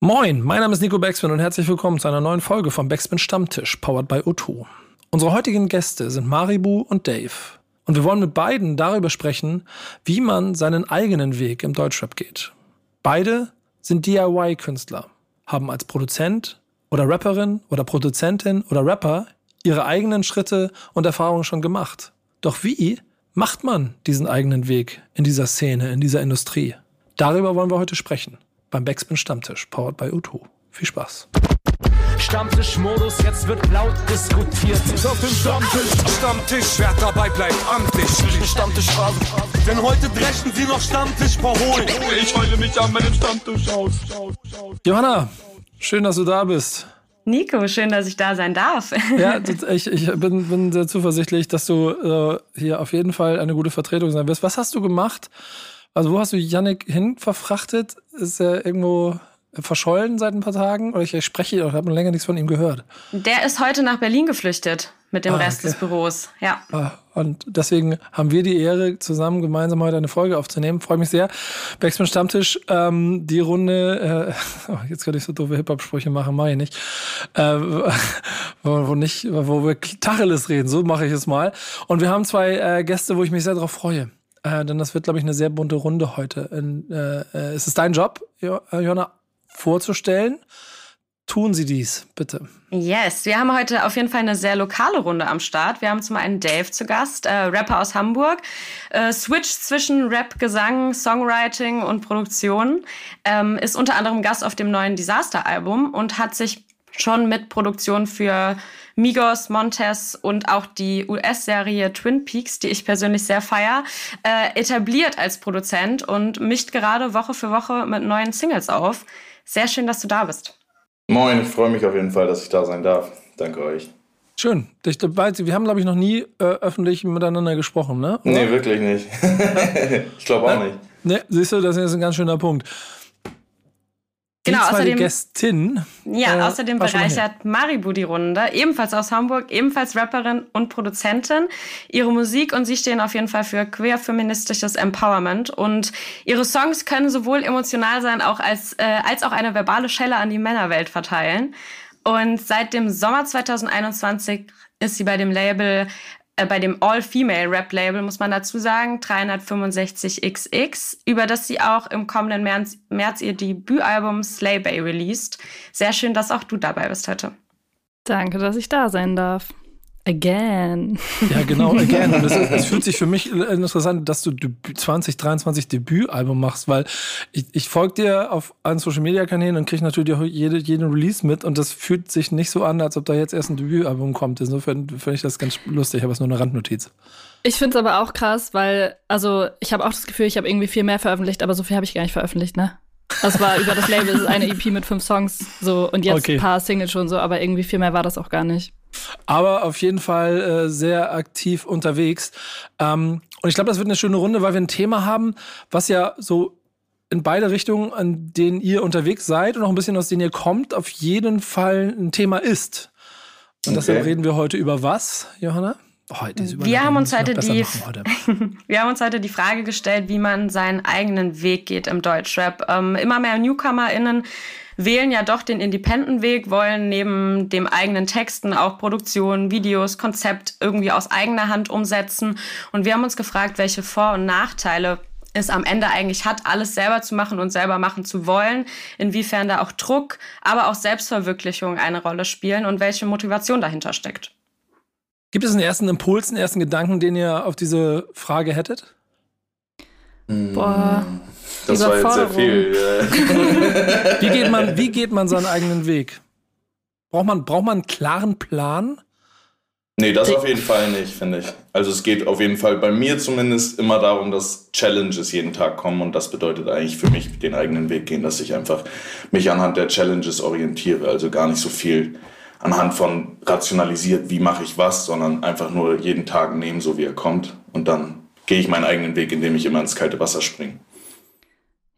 Moin, mein Name ist Nico Backspin und herzlich willkommen zu einer neuen Folge vom Backspin Stammtisch, powered by O2. Unsere heutigen Gäste sind Maribu und Dave. Und wir wollen mit beiden darüber sprechen, wie man seinen eigenen Weg im Deutschrap geht. Beide sind DIY-Künstler, haben als Produzent oder Rapperin oder Produzentin oder Rapper ihre eigenen Schritte und Erfahrungen schon gemacht. Doch wie macht man diesen eigenen Weg in dieser Szene, in dieser Industrie? Darüber wollen wir heute sprechen beim Backspin Stammtisch, powered by U2. Viel Spaß. Stammtischmodus, jetzt wird laut diskutiert. Ist auf dem Stammtisch, Stammtisch, wer dabei bleibt, amtlich. Stammtischphase. Denn heute dreschen sie noch Stammtisch verholen. Ich heule mich an meinem Stammtisch aus. Johanna, schön, dass du da bist. Nico, schön, dass ich da sein darf. Ja, ich, ich bin, bin sehr zuversichtlich, dass du äh, hier auf jeden Fall eine gute Vertretung sein wirst. Was hast du gemacht? Also wo hast du Yannick hin verfrachtet? Ist er irgendwo verschollen seit ein paar Tagen? Oder ich spreche oder habe länger nichts von ihm gehört. Der ist heute nach Berlin geflüchtet mit dem Ah, Rest okay. des Büros. Ja. Ah, Und deswegen haben wir die Ehre, zusammen gemeinsam heute eine Folge aufzunehmen. Freue mich sehr. Backspin Stammtisch, ähm, die Runde, äh, oh, jetzt könnte ich so doofe Hip-Hop-Sprüche machen, mache ich nicht. Äh, wo, wo nicht, wo wir Tacheles reden, so mache ich es mal. Und wir haben zwei äh, Gäste, wo ich mich sehr darauf freue. Äh, denn das wird, glaube ich, eine sehr bunte Runde heute. In, äh, äh, es ist dein Job, Jo- äh, vorzustellen. Tun Sie dies, bitte. Yes, wir haben heute auf jeden Fall eine sehr lokale Runde am Start. Wir haben zum einen Dave zu Gast, äh, Rapper aus Hamburg. Äh, Switch zwischen Rap, Gesang, Songwriting und Produktion. Ähm, ist unter anderem Gast auf dem neuen Disaster-Album und hat sich schon mit Produktion für Migos, Montez und auch die US-Serie Twin Peaks, die ich persönlich sehr feier, äh, etabliert als Produzent und mischt gerade Woche für Woche mit neuen Singles auf. Sehr schön, dass du da bist. Moin, ich freue mich auf jeden Fall, dass ich da sein darf. Danke euch. Schön. Ich, weiß, wir haben, glaube ich, noch nie äh, öffentlich miteinander gesprochen, ne? Oder? Nee, wirklich nicht. ich glaube auch nicht. Ne, siehst du, das ist ein ganz schöner Punkt. Die Genau, zweite außerdem- Gästin. Ja, äh, außerdem bereichert Maribu die Runde, ebenfalls aus Hamburg, ebenfalls Rapperin und Produzentin. Ihre Musik und sie stehen auf jeden Fall für queer-feministisches Empowerment und ihre Songs können sowohl emotional sein auch als, äh, als auch eine verbale Schelle an die Männerwelt verteilen. Und seit dem Sommer 2021 ist sie bei dem Label bei dem All-Female-Rap-Label, muss man dazu sagen, 365XX, über das sie auch im kommenden März, März ihr Debütalbum Slay Bay released. Sehr schön, dass auch du dabei bist heute. Danke, dass ich da sein darf. Again. Ja, genau, again. Und es, es fühlt sich für mich interessant, dass du Debüt- 2023 Debütalbum machst, weil ich, ich folge dir auf allen Social Media Kanälen und kriege natürlich auch jede, jeden Release mit und das fühlt sich nicht so an, als ob da jetzt erst ein Debütalbum kommt. Insofern finde ich das ganz lustig, aber es ist nur eine Randnotiz. Ich finde es aber auch krass, weil, also ich habe auch das Gefühl, ich habe irgendwie viel mehr veröffentlicht, aber so viel habe ich gar nicht veröffentlicht, ne? Das war über das Label, es ist eine EP mit fünf Songs so und jetzt Okay. ein paar Singles schon so, aber irgendwie viel mehr war das auch gar nicht. Aber auf jeden Fall äh, sehr aktiv unterwegs. Ähm, und ich glaube, das wird eine schöne Runde, weil wir ein Thema haben, was ja so in beide Richtungen, an denen ihr unterwegs seid und auch ein bisschen aus denen ihr kommt, auf jeden Fall ein Thema ist. Und deshalb Okay. reden wir heute über was, Johanna? Oh, Wir haben uns heute die- heute. Wir haben uns heute die Frage gestellt, wie man seinen eigenen Weg geht im Deutschrap. Ähm, immer mehr NewcomerInnen wählen ja doch den Independent-Weg, wollen neben dem eigenen Texten auch Produktion, Videos, Konzept irgendwie aus eigener Hand umsetzen. Und wir haben uns gefragt, welche Vor- und Nachteile es am Ende eigentlich hat, alles selber zu machen und selber machen zu wollen, inwiefern da auch Druck, aber auch Selbstverwirklichung eine Rolle spielen und welche Motivation dahinter steckt. Gibt es einen ersten Impuls, einen ersten Gedanken, den ihr auf diese Frage hättet? Boah. Das war jetzt sehr viel. Wie geht man, wie geht man seinen eigenen Weg? Braucht man, braucht man einen klaren Plan? Nee, das auf jeden Fall nicht, finde ich. Also es geht auf jeden Fall bei mir zumindest immer darum, dass Challenges jeden Tag kommen und das bedeutet eigentlich für mich den eigenen Weg gehen, dass ich einfach mich anhand der Challenges orientiere. Also gar nicht so viel anhand von rationalisiert, wie mache ich was, sondern einfach nur jeden Tag nehmen, so wie er kommt und dann gehe ich meinen eigenen Weg, indem ich immer ins kalte Wasser springe.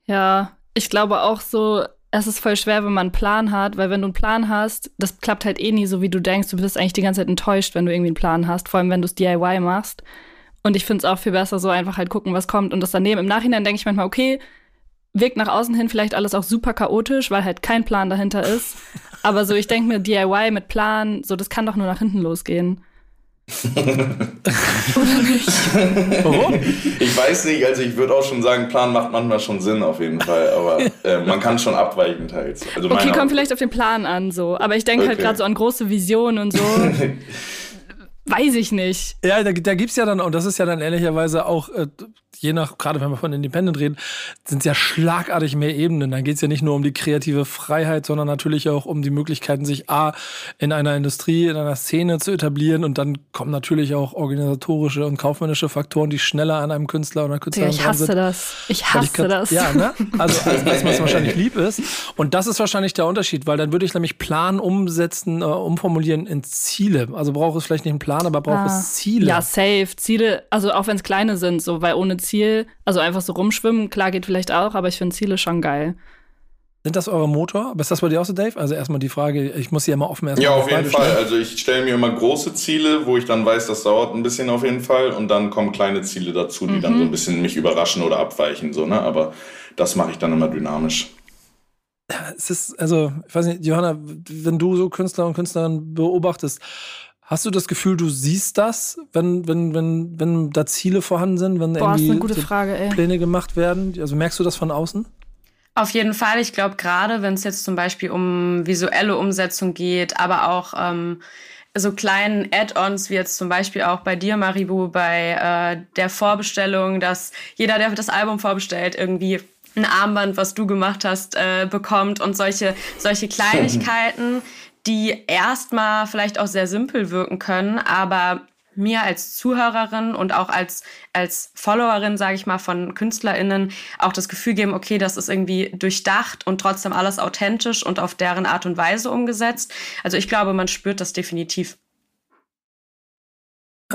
Ja, ich glaube auch so, es ist voll schwer, wenn man einen Plan hat, weil wenn du einen Plan hast, das klappt halt eh nie so, wie du denkst. Du bist eigentlich die ganze Zeit enttäuscht, wenn du irgendwie einen Plan hast, vor allem wenn du es DIY machst. Und ich finde es auch viel besser, so einfach halt gucken, was kommt und das daneben. Im Nachhinein denke ich manchmal, okay, wirkt nach außen hin vielleicht alles auch super chaotisch, weil halt kein Plan dahinter ist. Aber so, ich denke mir, DIY mit Plan, so, das kann doch nur nach hinten losgehen. Oder nicht? Warum? Ich weiß nicht, also ich würde auch schon sagen, Plan macht manchmal schon Sinn auf jeden Fall, aber äh, man kann schon abweichen teils. Also okay, kommt vielleicht auf den Plan an so, aber ich denke halt okay. halt gerade so an große Visionen und so. weiß ich nicht. Ja, da, da gibt es ja dann, und das ist ja dann ehrlicherweise auch äh, je nach, gerade wenn wir von Independent reden, sind es ja schlagartig mehr Ebenen. Dann geht es ja nicht nur um die kreative Freiheit, sondern natürlich auch um die Möglichkeiten, sich A, in einer Industrie, in einer Szene zu etablieren. Und dann kommen natürlich auch organisatorische und kaufmännische Faktoren, die schneller an einem Künstler oder einer Künstlerin sind. Ich hasse das. Ich hasse ich grad, das. Ja, ne? Also als, als was wahrscheinlich lieb ist. Und das ist wahrscheinlich der Unterschied, weil dann würde ich nämlich Plan umsetzen, äh, umformulieren in Ziele. Also braucht es vielleicht nicht einen Plan, aber braucht ah. es Ziele. Ja, safe. Ziele, also auch wenn es kleine sind, so, weil ohne Ziele Ziel, also einfach so rumschwimmen, klar geht vielleicht auch, aber ich finde Ziele schon geil. Sind das eure Motor? Ist das bei dir auch so, Dave? Also erstmal die Frage, ich muss sie ja immer offen erstmal. Ja, auf jeden Fall. Also ich stelle mir immer große Ziele, wo ich dann weiß, das dauert ein bisschen auf jeden Fall. Und dann kommen kleine Ziele dazu, die mhm. dann so ein bisschen mich überraschen oder abweichen. So, ne? Aber das mache ich dann immer dynamisch. Es ist, also, ich weiß nicht, Johanna, wenn du so Künstler und Künstlerinnen beobachtest, Hast du das Gefühl, du siehst das, wenn, wenn, wenn, wenn da Ziele vorhanden sind, wenn Boah, irgendwie so Frage, Pläne gemacht werden? Also merkst du das von außen? Auf jeden Fall. Ich glaube, gerade wenn es jetzt zum Beispiel um visuelle Umsetzung geht, aber auch ähm, so kleinen Add-ons, wie jetzt zum Beispiel auch bei dir, Maribu, bei äh, der Vorbestellung, dass jeder, der das Album vorbestellt, irgendwie ein Armband, was du gemacht hast, äh, bekommt und solche, solche Kleinigkeiten die erstmal vielleicht auch sehr simpel wirken können, aber mir als Zuhörerin und auch als, als Followerin, sage ich mal, von KünstlerInnen auch das Gefühl geben, okay, das ist irgendwie durchdacht und trotzdem alles authentisch und auf deren Art und Weise umgesetzt. Also ich glaube, man spürt das definitiv.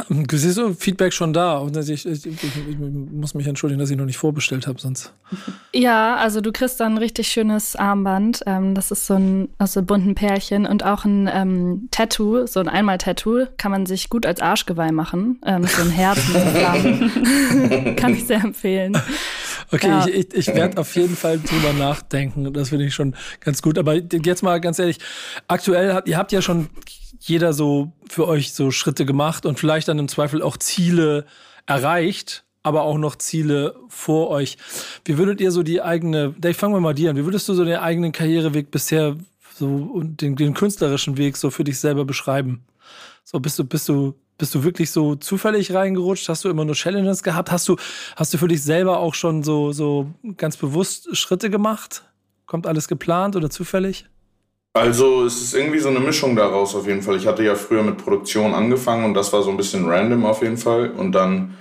Du siehst so Feedback schon da. Und ich, ich, ich, ich, muss mich entschuldigen, dass ich noch nicht vorbestellt habe, sonst. Ja, also du kriegst dann ein richtig schönes Armband. Ähm, das ist so ein aus so bunten Pärchen und auch ein ähm, Tattoo, so ein Einmal-Tattoo, kann man sich gut als Arschgeweih machen. Ähm, so ein Herz mit kann ich sehr empfehlen. Okay, ja. ich, ich, ich werde auf jeden Fall drüber nachdenken. Das finde ich schon ganz gut. Aber jetzt mal ganz ehrlich, aktuell habt ihr habt ja schon jeder so für euch so Schritte gemacht und vielleicht dann im Zweifel auch Ziele erreicht, aber auch noch Ziele vor euch. Wie würdet ihr so die eigene, Dave, fangen wir mal dir an. Wie würdest du so den eigenen Karriereweg bisher so und den, den künstlerischen Weg so für dich selber beschreiben? So bist du, bist du, bist du wirklich so zufällig reingerutscht? Hast du immer nur Challenges gehabt? Hast du, hast du für dich selber auch schon so, so ganz bewusst Schritte gemacht? Kommt alles geplant oder zufällig? Also es ist irgendwie so eine Mischung daraus auf jeden Fall. Ich hatte ja früher mit Produktion angefangen und das war so ein bisschen random auf jeden Fall. Und dann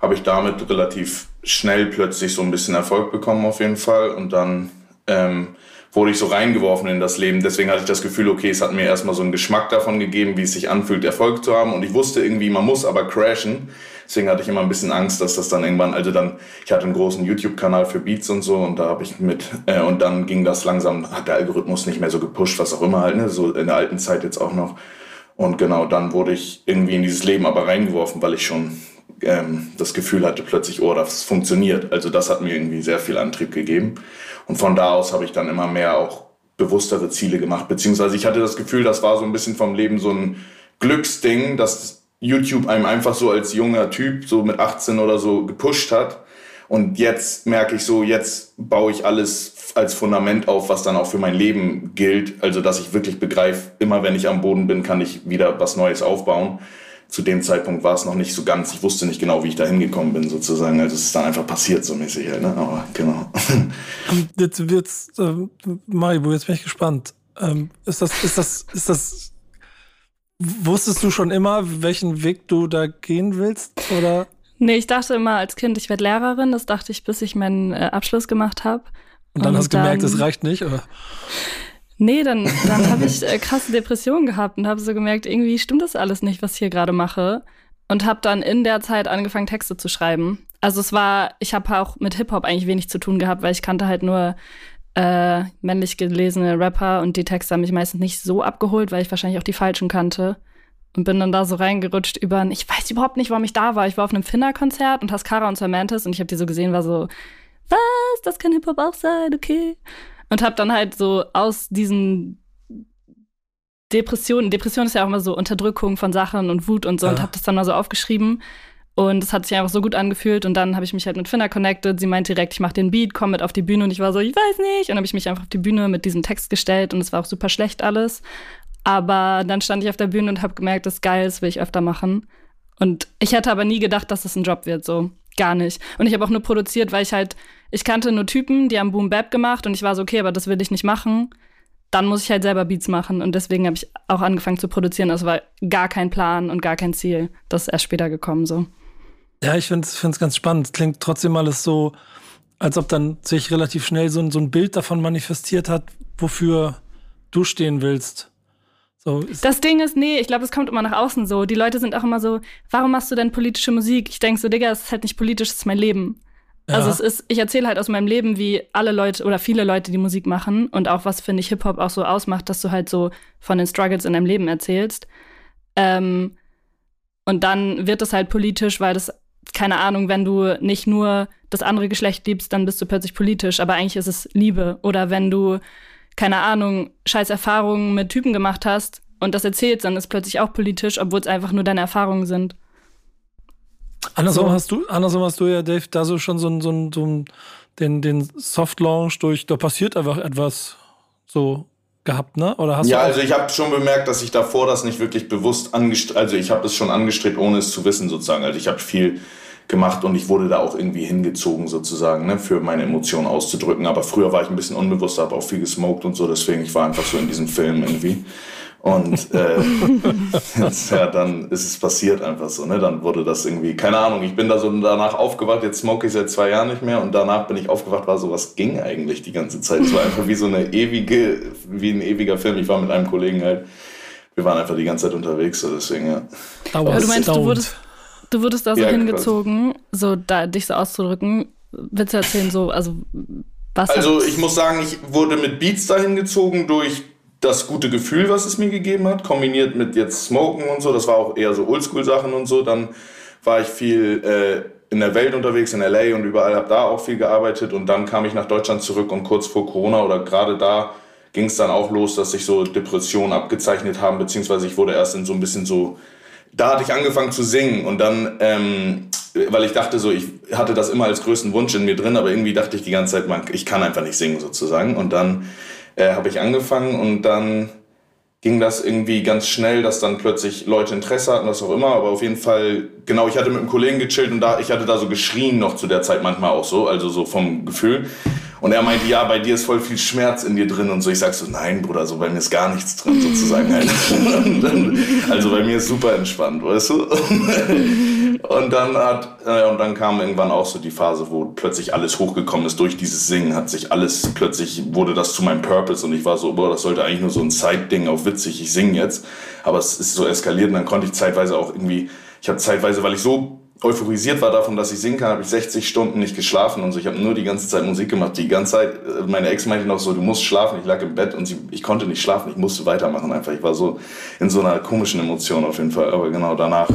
habe ich damit relativ schnell plötzlich so ein bisschen Erfolg bekommen auf jeden Fall. Und dann ähm, wurde ich so reingeworfen in das Leben. Deswegen hatte ich das Gefühl, okay, es hat mir erstmal so einen Geschmack davon gegeben, wie es sich anfühlt, Erfolg zu haben. Und ich wusste irgendwie, man muss aber crashen. Deswegen hatte ich immer ein bisschen Angst, dass das dann irgendwann, also dann, ich hatte einen großen YouTube-Kanal für Beats und so und da habe ich mit, äh, und dann ging das langsam, hat der Algorithmus nicht mehr so gepusht, was auch immer halt, ne, so in der alten Zeit jetzt auch noch. Und genau, dann wurde ich irgendwie in dieses Leben aber reingeworfen, weil ich schon ähm, das Gefühl hatte plötzlich, oh, das funktioniert. Also das hat mir irgendwie sehr viel Antrieb gegeben. Und von da aus habe ich dann immer mehr auch bewusstere Ziele gemacht. Beziehungsweise ich hatte das Gefühl, das war so ein bisschen vom Leben so ein Glücksding, dass YouTube einem einfach so als junger Typ, so mit 18 oder so, gepusht hat. Und jetzt merke ich so, jetzt baue ich alles als Fundament auf, was dann auch für mein Leben gilt. Also, dass ich wirklich begreife, immer wenn ich am Boden bin, kann ich wieder was Neues aufbauen. Zu dem Zeitpunkt war es noch nicht so ganz. Ich wusste nicht genau, wie ich da hingekommen bin, sozusagen. Also, es ist dann einfach passiert, so mäßig halt, ne? Aber genau. Jetzt, jetzt, äh, Maribu, jetzt bin ich gespannt. Ähm, ist das, ist das, ist das Wusstest du schon immer, welchen Weg du da gehen willst? Oder? Nee, ich dachte immer als Kind, ich werde Lehrerin. Das dachte ich, bis ich meinen äh, Abschluss gemacht habe. Und dann Und hast du gemerkt, das reicht nicht, oder? Nee, dann, dann habe ich äh, krasse Depressionen gehabt und habe so gemerkt, irgendwie stimmt das alles nicht, was ich hier gerade mache. Und habe dann in der Zeit angefangen, Texte zu schreiben. Also es war, ich habe auch mit Hip-Hop eigentlich wenig zu tun gehabt, weil ich kannte halt nur äh, männlich gelesene Rapper und die Texte haben mich meistens nicht so abgeholt, weil ich wahrscheinlich auch die falschen kannte. Und bin dann da so reingerutscht über ein, ich weiß überhaupt nicht, warum ich da war. Ich war auf einem Finner-Konzert und Haskara und Samantis und ich habe die so gesehen, war so, was, das kann Hip-Hop auch sein, okay. Und habe dann halt so aus diesen Depressionen, Depression ist ja auch immer so Unterdrückung von Sachen und Wut und so, ja. und habe das dann mal so aufgeschrieben. Und es hat sich einfach so gut angefühlt. Und dann habe ich mich halt mit Finna connected. Sie meint direkt, ich mache den Beat, komm mit auf die Bühne. Und ich war so, ich weiß nicht. Und dann habe ich mich einfach auf die Bühne mit diesem Text gestellt. Und es war auch super schlecht alles. Aber dann stand ich auf der Bühne und habe gemerkt, das ist geil, das will ich öfter machen. Und ich hätte aber nie gedacht, dass es ein Job wird, so. Gar nicht. Und ich habe auch nur produziert, weil ich halt, ich kannte nur Typen, die haben Boom Bap gemacht und ich war so, okay, aber das will ich nicht machen. Dann muss ich halt selber Beats machen und deswegen habe ich auch angefangen zu produzieren. Das war gar kein Plan und gar kein Ziel. Das ist erst später gekommen, so. Ja, ich finde es ganz spannend. Klingt trotzdem alles so, als ob dann sich relativ schnell so, so ein Bild davon manifestiert hat, wofür du stehen willst. So, das Ding ist, nee, ich glaube, es kommt immer nach außen so. Die Leute sind auch immer so, warum machst du denn politische Musik? Ich denke so, Digga, es ist halt nicht politisch, es ist mein Leben. Also es ist, ich erzähle halt aus meinem Leben, wie alle Leute oder viele Leute, die Musik machen und auch was, finde ich, Hip-Hop auch so ausmacht, dass du halt so von den Struggles in deinem Leben erzählst. Ähm, und dann wird es halt politisch, weil das, keine Ahnung, wenn du nicht nur das andere Geschlecht liebst, dann bist du plötzlich politisch, aber eigentlich ist es Liebe. Oder wenn du keine Ahnung, scheiß Erfahrungen mit Typen gemacht hast und das erzählst, dann ist plötzlich auch politisch, obwohl es einfach nur deine Erfahrungen sind. Andersrum so. hast du, andersrum hast du ja, Dave, da so schon so, ein, so, ein, so ein, den, den Soft Launch durch, da passiert einfach etwas so gehabt, ne? Oder hast ja, du also ich habe schon bemerkt, dass ich davor das nicht wirklich bewusst angestrebt, also ich habe das schon angestrebt, ohne es zu wissen sozusagen. Also ich habe viel gemacht und ich wurde da auch irgendwie hingezogen sozusagen, ne, für meine Emotionen auszudrücken. Aber früher war ich ein bisschen unbewusst, habe auch viel gesmoked und so, deswegen ich war einfach so in diesem Film irgendwie. Und äh, jetzt, ja, dann ist es passiert einfach so, ne? Dann wurde das irgendwie, keine Ahnung, ich bin da so danach aufgewacht, jetzt smoke ich seit zwei Jahren nicht mehr und danach bin ich aufgewacht, war so, was ging eigentlich die ganze Zeit? Es war einfach wie so eine ewige, wie ein ewiger Film. Ich war mit einem Kollegen halt, wir waren einfach die ganze Zeit unterwegs, so deswegen, ja. Aber du meinst, du wurdest, Du wurdest da so ja, hingezogen, quasi. so da, dich so auszudrücken. Willst du erzählen, so, also was? Also ich muss sagen, ich wurde mit Beats dahin gezogen durch das gute Gefühl, was es mir gegeben hat, kombiniert mit jetzt Smoken und so. Das war auch eher so Oldschool-Sachen und so. Dann war ich viel äh, in der Welt unterwegs, in LA und überall, habe da auch viel gearbeitet. Und dann kam ich nach Deutschland zurück und kurz vor Corona oder gerade da ging es dann auch los, dass sich so Depressionen abgezeichnet haben, beziehungsweise ich wurde erst in so ein bisschen so da hatte ich angefangen zu singen und dann, ähm, weil ich dachte so, ich hatte das immer als größten Wunsch in mir drin, aber irgendwie dachte ich die ganze Zeit, man, ich kann einfach nicht singen sozusagen. Und dann äh, habe ich angefangen und dann ging das irgendwie ganz schnell, dass dann plötzlich Leute Interesse hatten, was auch immer. Aber auf jeden Fall, genau, ich hatte mit einem Kollegen gechillt und da, ich hatte da so geschrien noch zu der Zeit manchmal auch so, also so vom Gefühl. Und er meinte, ja, bei dir ist voll viel Schmerz in dir drin und so. Ich sag so, nein, Bruder, so bei mir ist gar nichts drin sozusagen. also bei mir ist super entspannt, weißt du? Und dann hat, äh, und dann kam irgendwann auch so die Phase, wo plötzlich alles hochgekommen ist durch dieses Singen, hat sich alles, plötzlich wurde das zu meinem Purpose und ich war so, boah, das sollte eigentlich nur so ein Side-Ding auf witzig, ich singe jetzt. Aber es ist so eskaliert und dann konnte ich zeitweise auch irgendwie, ich habe zeitweise, weil ich so euphorisiert war davon, dass ich singen kann, habe ich 60 Stunden nicht geschlafen und so. Ich habe nur die ganze Zeit Musik gemacht. Die ganze Zeit, äh, meine Ex meinte noch so, du musst schlafen. Ich lag im Bett und sie, ich konnte nicht schlafen. Ich musste weitermachen einfach. Ich war so in so einer komischen Emotion auf jeden Fall. Aber genau danach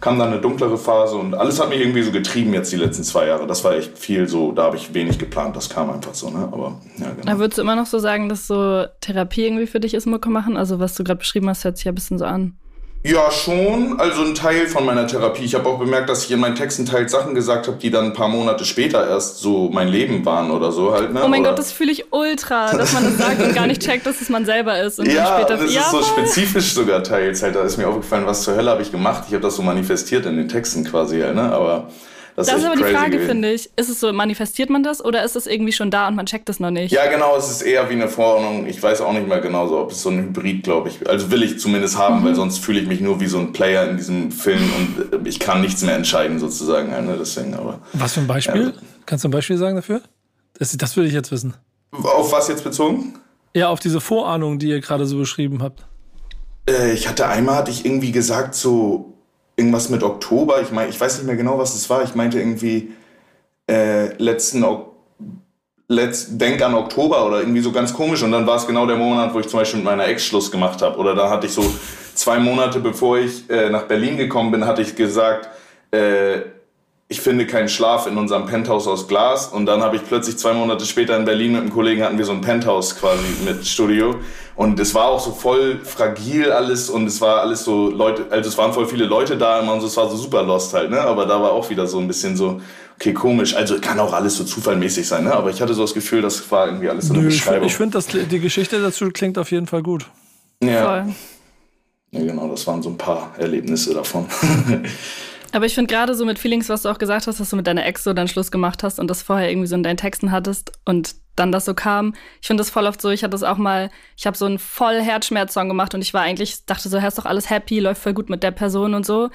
kam dann eine dunklere Phase und alles hat mich irgendwie so getrieben jetzt die letzten zwei Jahre. Das war echt viel so, da habe ich wenig geplant. Das kam einfach so, ne? Aber ja, genau. Würdest du immer noch so sagen, dass so Therapie irgendwie für dich ist, Mucke machen? Also was du gerade beschrieben hast, hört sich ja ein bisschen so an. Ja, schon. Also ein Teil von meiner Therapie. Ich habe auch bemerkt, dass ich in meinen Texten teils Sachen gesagt habe, die dann ein paar Monate später erst so mein Leben waren oder so halt. Ne? Oh mein oder? Gott, das fühle ich ultra, dass man das sagt und gar nicht checkt, dass es man selber ist. Und ja, später, das ja, ist so spezifisch sogar teils. Halt, da ist mir aufgefallen, was zur Hölle habe ich gemacht. Ich habe das so manifestiert in den Texten quasi, halt, ne? Aber das, das ist, aber die Frage, finde ich. Ist es so, manifestiert man das oder ist es irgendwie schon da und man checkt es noch nicht? Ja, genau, es ist eher wie eine Verordnung. Ich weiß auch nicht mehr genau so, ob es so ein Hybrid, glaube ich. Also will ich zumindest haben, mhm. weil sonst fühle ich mich nur wie so ein Player in diesem Film und ich kann nichts mehr entscheiden, sozusagen. Ne? Deswegen, aber, was für ein Beispiel? Ja. Kannst du ein Beispiel sagen dafür? Das, das würde ich jetzt wissen. Auf was jetzt bezogen? Ja, auf diese Vorahnung, die ihr gerade so beschrieben habt. Äh, ich hatte einmal, hatte ich irgendwie gesagt, so irgendwas mit Oktober. Ich meine, ich weiß nicht mehr genau, was es war. Ich meinte irgendwie äh, letzten Letz, Denk an Oktober oder irgendwie so ganz komisch. Und dann war es genau der Monat, wo ich zum Beispiel mit meiner Ex Schluss gemacht habe. Oder da hatte ich so zwei Monate bevor ich äh, nach Berlin gekommen bin, hatte ich gesagt, äh, ich finde keinen Schlaf in unserem Penthouse aus Glas. Und dann habe ich plötzlich zwei Monate später in Berlin mit einem Kollegen hatten wir so ein Penthouse quasi mit Studio. Und es war auch so voll fragil alles und es war alles so Leute, also es waren voll viele Leute da immer und es war so super lost halt, ne? Aber da war auch wieder so ein bisschen so, okay, komisch. Also kann auch alles so zufallmäßig sein, ne? Aber ich hatte so das Gefühl, das war irgendwie alles so eine Nö, Beschreibung. Ich finde, die Geschichte dazu klingt auf jeden Fall gut. ja. Voll. ja, genau, das waren so ein paar Erlebnisse davon. Aber ich finde gerade so mit Feelings, was du auch gesagt hast, dass du mit deiner Ex so dann Schluss gemacht hast und das vorher irgendwie so in deinen Texten hattest und dann das so kam. Ich finde das voll oft so, ich hatte das auch mal, ich habe so einen voll Herzschmerz-Song gemacht und ich war eigentlich, dachte so, ist doch alles happy, läuft voll gut mit der Person und so.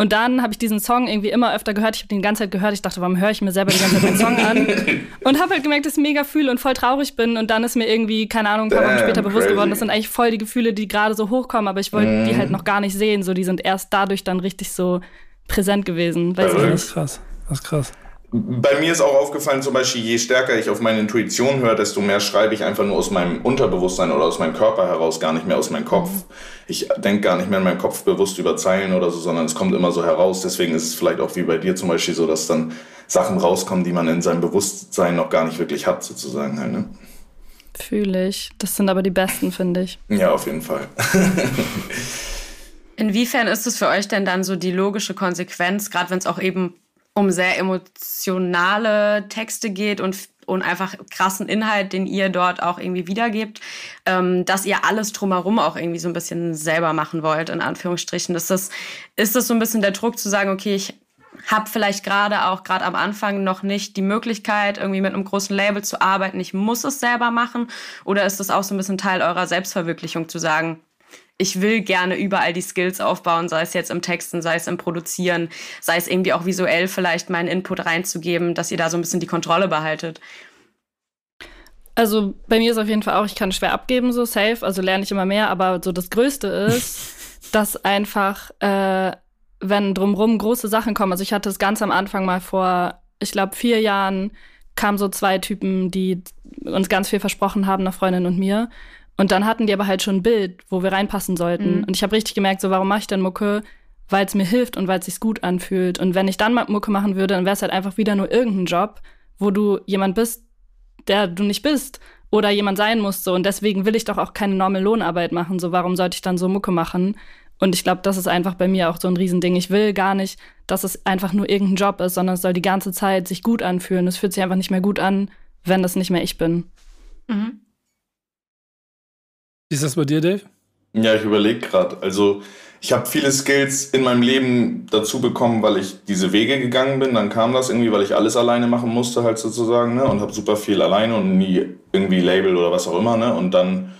Und dann habe ich diesen Song irgendwie immer öfter gehört. Ich habe den die ganze Zeit gehört. Ich dachte, warum höre ich mir selber die ganze Zeit den Song an? Und habe halt gemerkt, dass ich mega fühle und voll traurig bin. Und dann ist mir irgendwie, keine Ahnung, ein paar Wochen später bewusst crazy. geworden, das sind eigentlich voll die Gefühle, die gerade so hochkommen. Aber ich wollte die halt noch gar nicht sehen. So, die sind erst dadurch dann richtig so präsent gewesen. Weiß ich Verrückt. Das nicht. ist krass. Das ist krass. Bei mir ist auch aufgefallen, zum Beispiel, je stärker ich auf meine Intuition höre, desto mehr schreibe ich einfach nur aus meinem Unterbewusstsein oder aus meinem Körper heraus, gar nicht mehr aus meinem Kopf. Ich denke gar nicht mehr in meinem Kopf bewusst über Zeilen oder so, sondern es kommt immer so heraus. Deswegen ist es vielleicht auch wie bei dir zum Beispiel so, dass dann Sachen rauskommen, die man in seinem Bewusstsein noch gar nicht wirklich hat, sozusagen. Halt, ne? Fühle ich. Das sind aber die besten, finde ich. Ja, auf jeden Fall. Inwiefern ist es für euch denn dann so die logische Konsequenz, gerade wenn es auch eben um sehr emotionale Texte geht und, und einfach krassen Inhalt, den ihr dort auch irgendwie wiedergebt, ähm, dass ihr alles drumherum auch irgendwie so ein bisschen selber machen wollt, in Anführungsstrichen. Ist das, ist das so ein bisschen der Druck zu sagen, okay, ich habe vielleicht gerade auch gerade am Anfang noch nicht die Möglichkeit, irgendwie mit einem großen Label zu arbeiten, ich muss es selber machen? Oder ist das auch so ein bisschen Teil eurer Selbstverwirklichung zu sagen, ich will gerne überall die Skills aufbauen, sei es jetzt im Texten, sei es im Produzieren, sei es irgendwie auch visuell vielleicht meinen Input reinzugeben, dass ihr da so ein bisschen die Kontrolle behaltet. Also bei mir ist auf jeden Fall auch, ich kann schwer abgeben, so safe, also lerne ich immer mehr, aber so das Größte ist, dass einfach, äh, wenn drumrum große Sachen kommen, also ich hatte es ganz am Anfang mal vor, ich glaube, vier Jahren, kamen so zwei Typen, die uns ganz viel versprochen haben, einer Freundin und mir. Und dann hatten die aber halt schon ein Bild, wo wir reinpassen sollten. Mhm. Und ich habe richtig gemerkt, so warum mache ich denn Mucke? Weil es mir hilft und weil es sich gut anfühlt. Und wenn ich dann mal Mucke machen würde, dann wäre es halt einfach wieder nur irgendein Job, wo du jemand bist, der du nicht bist oder jemand sein musst. So. Und deswegen will ich doch auch keine normale Lohnarbeit machen. So, warum sollte ich dann so Mucke machen? Und ich glaube, das ist einfach bei mir auch so ein Riesending. Ich will gar nicht, dass es einfach nur irgendein Job ist, sondern es soll die ganze Zeit sich gut anfühlen. Es fühlt sich einfach nicht mehr gut an, wenn das nicht mehr ich bin. Mhm. Wie ist das bei dir, Dave? Ja, ich überlege gerade. Also ich habe viele Skills in meinem Leben dazu bekommen, weil ich diese Wege gegangen bin. Dann kam das irgendwie, weil ich alles alleine machen musste, halt sozusagen, ne? Und habe super viel alleine und nie irgendwie Label oder was auch immer, ne? Und dann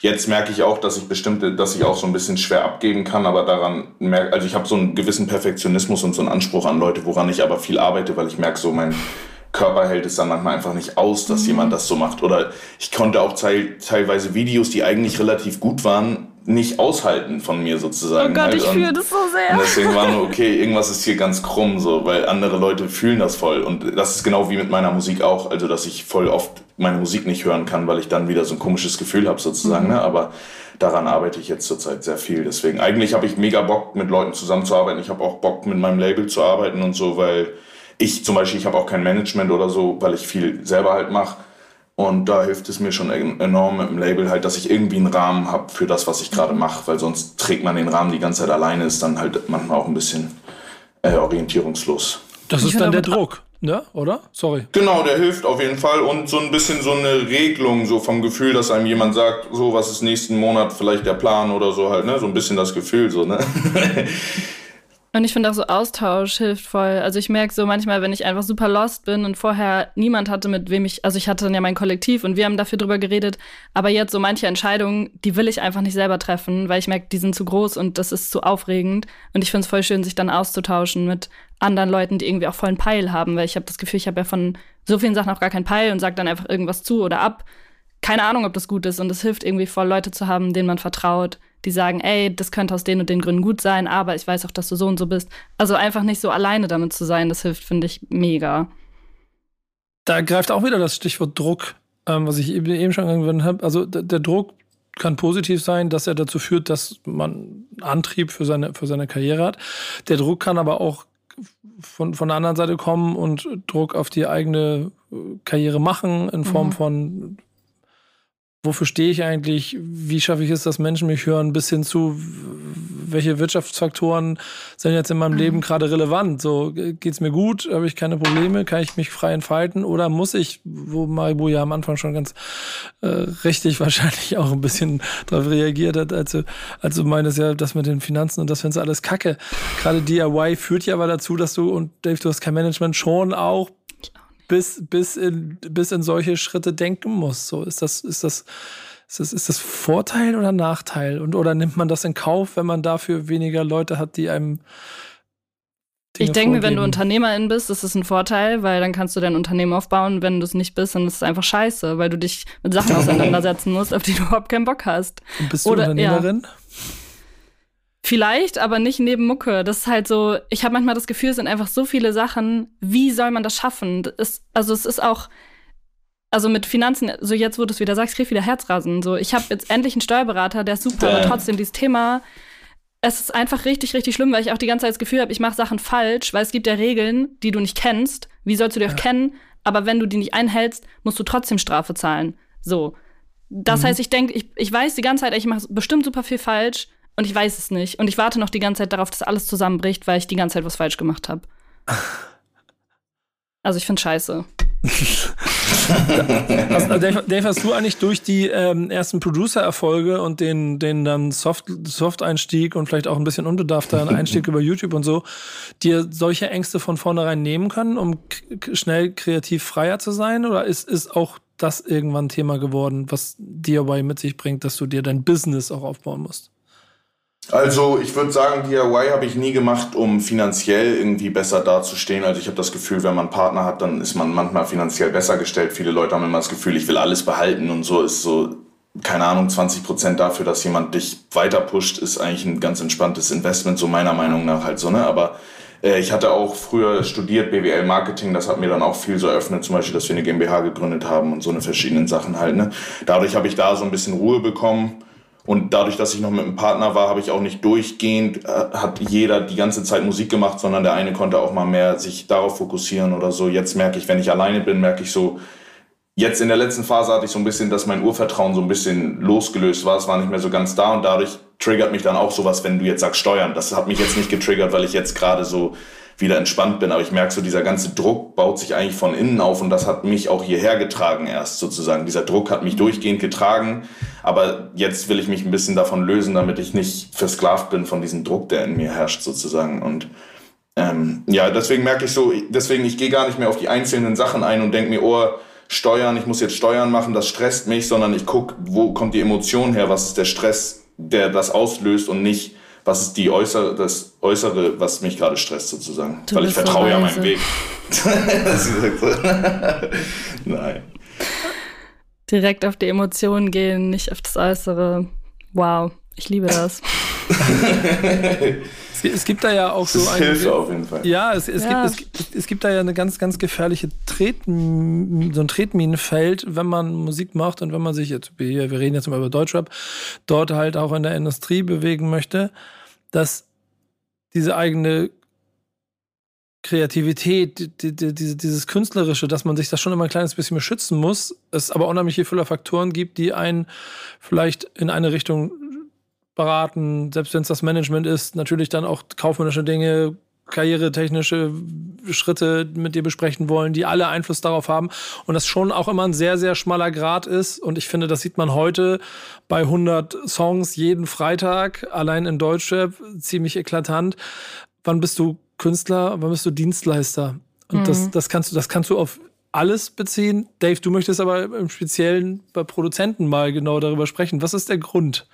jetzt merke ich auch, dass ich bestimmte, dass ich auch so ein bisschen schwer abgeben kann, aber daran merke, also ich habe so einen gewissen Perfektionismus und so einen Anspruch an Leute, woran ich aber viel arbeite, weil ich merke so, mein Körper hält es dann manchmal einfach nicht aus, dass jemand das so macht. Oder ich konnte auch teil, teilweise Videos, die eigentlich relativ gut waren, nicht aushalten von mir sozusagen. Oh Gott, halt. ich fühle das so sehr. und deswegen war nur, okay, irgendwas ist hier ganz krumm, so, weil andere Leute fühlen das voll. Und das ist genau wie mit meiner Musik auch, also dass ich voll oft meine Musik nicht hören kann, weil ich dann wieder so ein komisches Gefühl habe, sozusagen. Ne? Aber daran arbeite ich jetzt zurzeit sehr viel. Deswegen, eigentlich habe ich mega Bock, mit Leuten zusammenzuarbeiten. Ich habe auch Bock, mit meinem Label zu arbeiten und so, weil ich zum Beispiel, ich habe auch kein Management oder so, weil ich viel selber halt mache. Und da hilft es mir schon en- enorm mit dem Label halt, dass ich irgendwie einen Rahmen habe für das, was ich gerade mache, weil sonst trägt man den Rahmen die ganze Zeit alleine, ist dann halt manchmal auch ein bisschen äh, orientierungslos. Das ist dann der Druck, ne? Oder? Sorry. Genau, der hilft auf jeden Fall und so ein bisschen so eine Regelung, so vom Gefühl, dass einem jemand sagt, so was ist nächsten Monat vielleicht der Plan oder so halt, ne? So ein bisschen das Gefühl, so, ne? Und ich finde auch so Austausch hilft voll. Also ich merke so manchmal, wenn ich einfach super lost bin und vorher niemand hatte, mit wem ich, also ich hatte dann ja mein Kollektiv und wir haben dafür drüber geredet, aber jetzt so manche Entscheidungen, die will ich einfach nicht selber treffen, weil ich merke, die sind zu groß und das ist zu aufregend. Und ich finde es voll schön, sich dann auszutauschen mit anderen Leuten, die irgendwie auch voll einen Peil haben, weil ich habe das Gefühl, ich habe ja von so vielen Sachen auch gar keinen Peil und sage dann einfach irgendwas zu oder ab. Keine Ahnung, ob das gut ist und es hilft irgendwie voll, Leute zu haben, denen man vertraut, die sagen, ey, das könnte aus den und den Gründen gut sein, aber ich weiß auch, dass du so und so bist. Also einfach nicht so alleine damit zu sein, das hilft, finde ich, mega. Da greift auch wieder das Stichwort Druck, ähm, was ich eben, eben schon angewendet habe. Also der Druck kann positiv sein, dass er dazu führt, dass man Antrieb für seine, für seine Karriere hat. Der Druck kann aber auch von, von der anderen Seite kommen und Druck auf die eigene äh, Karriere machen in Form mhm. von wofür stehe ich eigentlich, wie schaffe ich es, dass Menschen mich hören, bis hin zu, welche Wirtschaftsfaktoren sind jetzt in meinem mhm. Leben gerade relevant. So, geht's mir gut, habe ich keine Probleme, kann ich mich frei entfalten oder muss ich, wo Maribu ja am Anfang schon ganz äh, richtig wahrscheinlich auch ein bisschen darauf reagiert hat, als du, als du meinst ja, das mit den Finanzen und das findest alles kacke. Gerade DIY führt ja aber dazu, dass du, und Dave, du hast kein Management, schon auch bis, bis, in, bis in solche Schritte denken muss. So, ist das, ist das, ist das, ist das Vorteil oder Nachteil? Und oder nimmt man das in Kauf, wenn man dafür weniger Leute hat, die einem Dinge ich denke mir, wenn du Unternehmerin bist, ist es ein Vorteil, weil dann kannst du dein Unternehmen aufbauen. Wenn du es nicht bist, dann ist es einfach scheiße, weil du dich mit Sachen auseinandersetzen musst, auf die du überhaupt keinen Bock hast. Und bist du Oder, Unternehmerin? Ja. Vielleicht, aber nicht neben Mucke. Das ist halt so, ich habe manchmal das Gefühl, es sind einfach so viele Sachen. Wie soll man das schaffen? Das also es ist auch, also mit Finanzen, so jetzt, wo du es wieder sagst, krieg wieder Herzrasen. So, ich habe jetzt endlich einen Steuerberater, der ist super, aber trotzdem dieses Thema, es ist einfach richtig, richtig schlimm, weil ich auch die ganze Zeit das Gefühl habe, ich mache Sachen falsch, weil es gibt ja Regeln, die du nicht kennst. Wie sollst du die auch kennen? Aber wenn du die nicht einhältst, musst du trotzdem Strafe zahlen. So. Das mhm. heißt, ich denke, ich, ich weiß die ganze Zeit, ich mache bestimmt super viel falsch und ich weiß es nicht. Und ich warte noch die ganze Zeit darauf, dass alles zusammenbricht, weil ich die ganze Zeit was falsch gemacht habe. Also ich finde scheiße. also, Dave, Dave, hast du eigentlich durch die ähm, ersten Producer-Erfolge und den, den dann Soft-Einstieg und vielleicht auch ein bisschen unbedarfter Einstieg über YouTube und so, dir solche Ängste von vornherein nehmen können, um schnell kreativ freier zu sein? Oder ist, ist auch das irgendwann Thema geworden, was DIY mit sich bringt, dass du dir dein Business auch aufbauen musst? Also ich würde sagen, DIY habe ich nie gemacht, um finanziell irgendwie besser dazustehen. Also ich habe das Gefühl, wenn man einen Partner hat, dann ist man manchmal finanziell besser gestellt. Viele Leute haben immer das Gefühl, ich will alles behalten und so ist so, keine Ahnung, 20 Prozent dafür, dass jemand dich weiter pusht, ist eigentlich ein ganz entspanntes Investment, so meiner Meinung nach halt so, ne? Aber äh, ich hatte auch früher studiert BWL Marketing, das hat mir dann auch viel so eröffnet, zum Beispiel, dass wir eine GmbH gegründet haben und so eine verschiedenen Sachen halt. Ne? Dadurch habe ich da so ein bisschen Ruhe bekommen und dadurch, dass ich noch mit einem Partner war, habe ich auch nicht durchgehend, äh, hat jeder die ganze Zeit Musik gemacht, sondern der eine konnte auch mal mehr sich darauf fokussieren oder so. Jetzt merke ich, wenn ich alleine bin, merke ich so, jetzt in der letzten Phase hatte ich so ein bisschen, dass mein Urvertrauen so ein bisschen losgelöst war. Es war nicht mehr so ganz da und dadurch triggert mich dann auch sowas, wenn du jetzt sagst Steuern. Das hat mich jetzt nicht getriggert, weil ich jetzt gerade so wieder entspannt bin. Aber ich merke so, dieser ganze Druck baut sich eigentlich von innen auf und das hat mich auch hierher getragen erst sozusagen. Dieser Druck hat mich durchgehend getragen. Aber jetzt will ich mich ein bisschen davon lösen, damit ich nicht versklavt bin von diesem Druck, der in mir herrscht sozusagen. Und ähm, ja, deswegen merke ich so, deswegen, ich gehe gar nicht mehr auf die einzelnen Sachen ein und denke mir, oh, Steuern, ich muss jetzt Steuern machen, das stresst mich, sondern ich gucke, wo kommt die Emotion her, was ist der Stress, der das auslöst und nicht, was ist die äußere, das Äußere, was mich gerade stresst sozusagen. Du Weil ich vertraue ja meinem Weg. Nein. Direkt auf die Emotionen gehen, nicht auf das Äußere. Wow, ich liebe das. es, gibt da ja auch das so eine. Hilfe auf jeden Fall. Ja, es, es, ja. Gibt, es, es, gibt da ja eine ganz, ganz gefährliche Tret, so ein Tretminenfeld, wenn man Musik macht und wenn man sich jetzt, wir reden jetzt mal über Deutschrap, dort halt auch in der Industrie bewegen möchte dass diese eigene Kreativität, die, die, die, dieses Künstlerische, dass man sich das schon immer ein kleines bisschen mehr schützen muss, es aber unheimlich viele Faktoren gibt, die einen vielleicht in eine Richtung beraten, selbst wenn es das Management ist, natürlich dann auch kaufmännische Dinge, karrieretechnische Schritte mit dir besprechen wollen, die alle Einfluss darauf haben und das schon auch immer ein sehr, sehr schmaler Grad ist und ich finde, das sieht man heute bei 100 Songs jeden Freitag, allein in Deutschrap, ziemlich eklatant. Wann bist du Künstler, wann bist du Dienstleister? Und mhm. das, das kannst du, das kannst du auf alles beziehen. Dave, du möchtest aber im Speziellen bei Produzenten mal genau darüber sprechen. Was ist der Grund?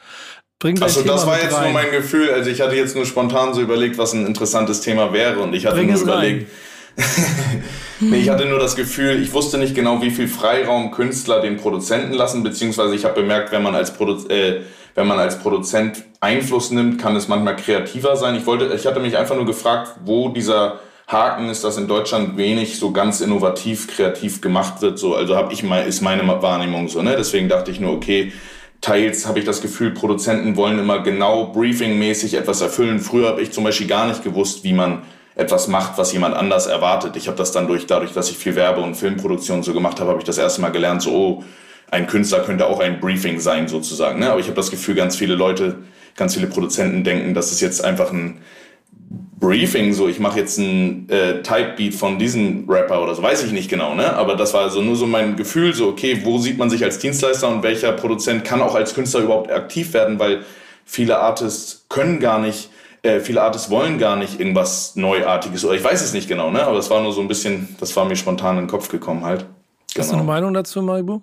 Bring Achso, das war jetzt rein. nur mein Gefühl. Also ich hatte jetzt nur spontan so überlegt, was ein interessantes Thema wäre. Und ich hatte Bring nur überlegt. nee, ich hatte nur das Gefühl, ich wusste nicht genau, wie viel Freiraum Künstler den Produzenten lassen, beziehungsweise ich habe bemerkt, wenn man als Produ äh, wenn man als Produzent Einfluss nimmt, kann es manchmal kreativer sein. Ich wollte, ich hatte mich einfach nur gefragt, wo dieser Haken ist, dass in Deutschland wenig so ganz innovativ, kreativ gemacht wird. So, also habe ich mal, ist meine Wahrnehmung so. Ne? Deswegen dachte ich nur, okay, teils habe ich das Gefühl, Produzenten wollen immer genau briefingmäßig etwas erfüllen. Früher habe ich zum Beispiel gar nicht gewusst, wie man etwas macht, was jemand anders erwartet. Ich habe das dann durch, dadurch, dass ich viel Werbe- und Filmproduktion so gemacht habe, habe ich das erste Mal gelernt, so, oh, ein Künstler könnte auch ein Briefing sein, sozusagen. Ne? Aber ich habe das Gefühl, ganz viele Leute, ganz viele Produzenten denken, das ist jetzt einfach ein Briefing, so ich mache jetzt ein äh, Type-Beat von diesem Rapper oder so, weiß ich nicht genau, ne? Aber das war also nur so mein Gefühl, so okay, wo sieht man sich als Dienstleister und welcher Produzent kann auch als Künstler überhaupt aktiv werden, weil viele Artists können gar nicht, äh, viele Artists wollen gar nicht irgendwas Neuartiges oder ich weiß es nicht genau, ne? Aber es war nur so ein bisschen, das war mir spontan in den Kopf gekommen halt. Genau. Hast du eine genau. Meinung dazu, Maribu?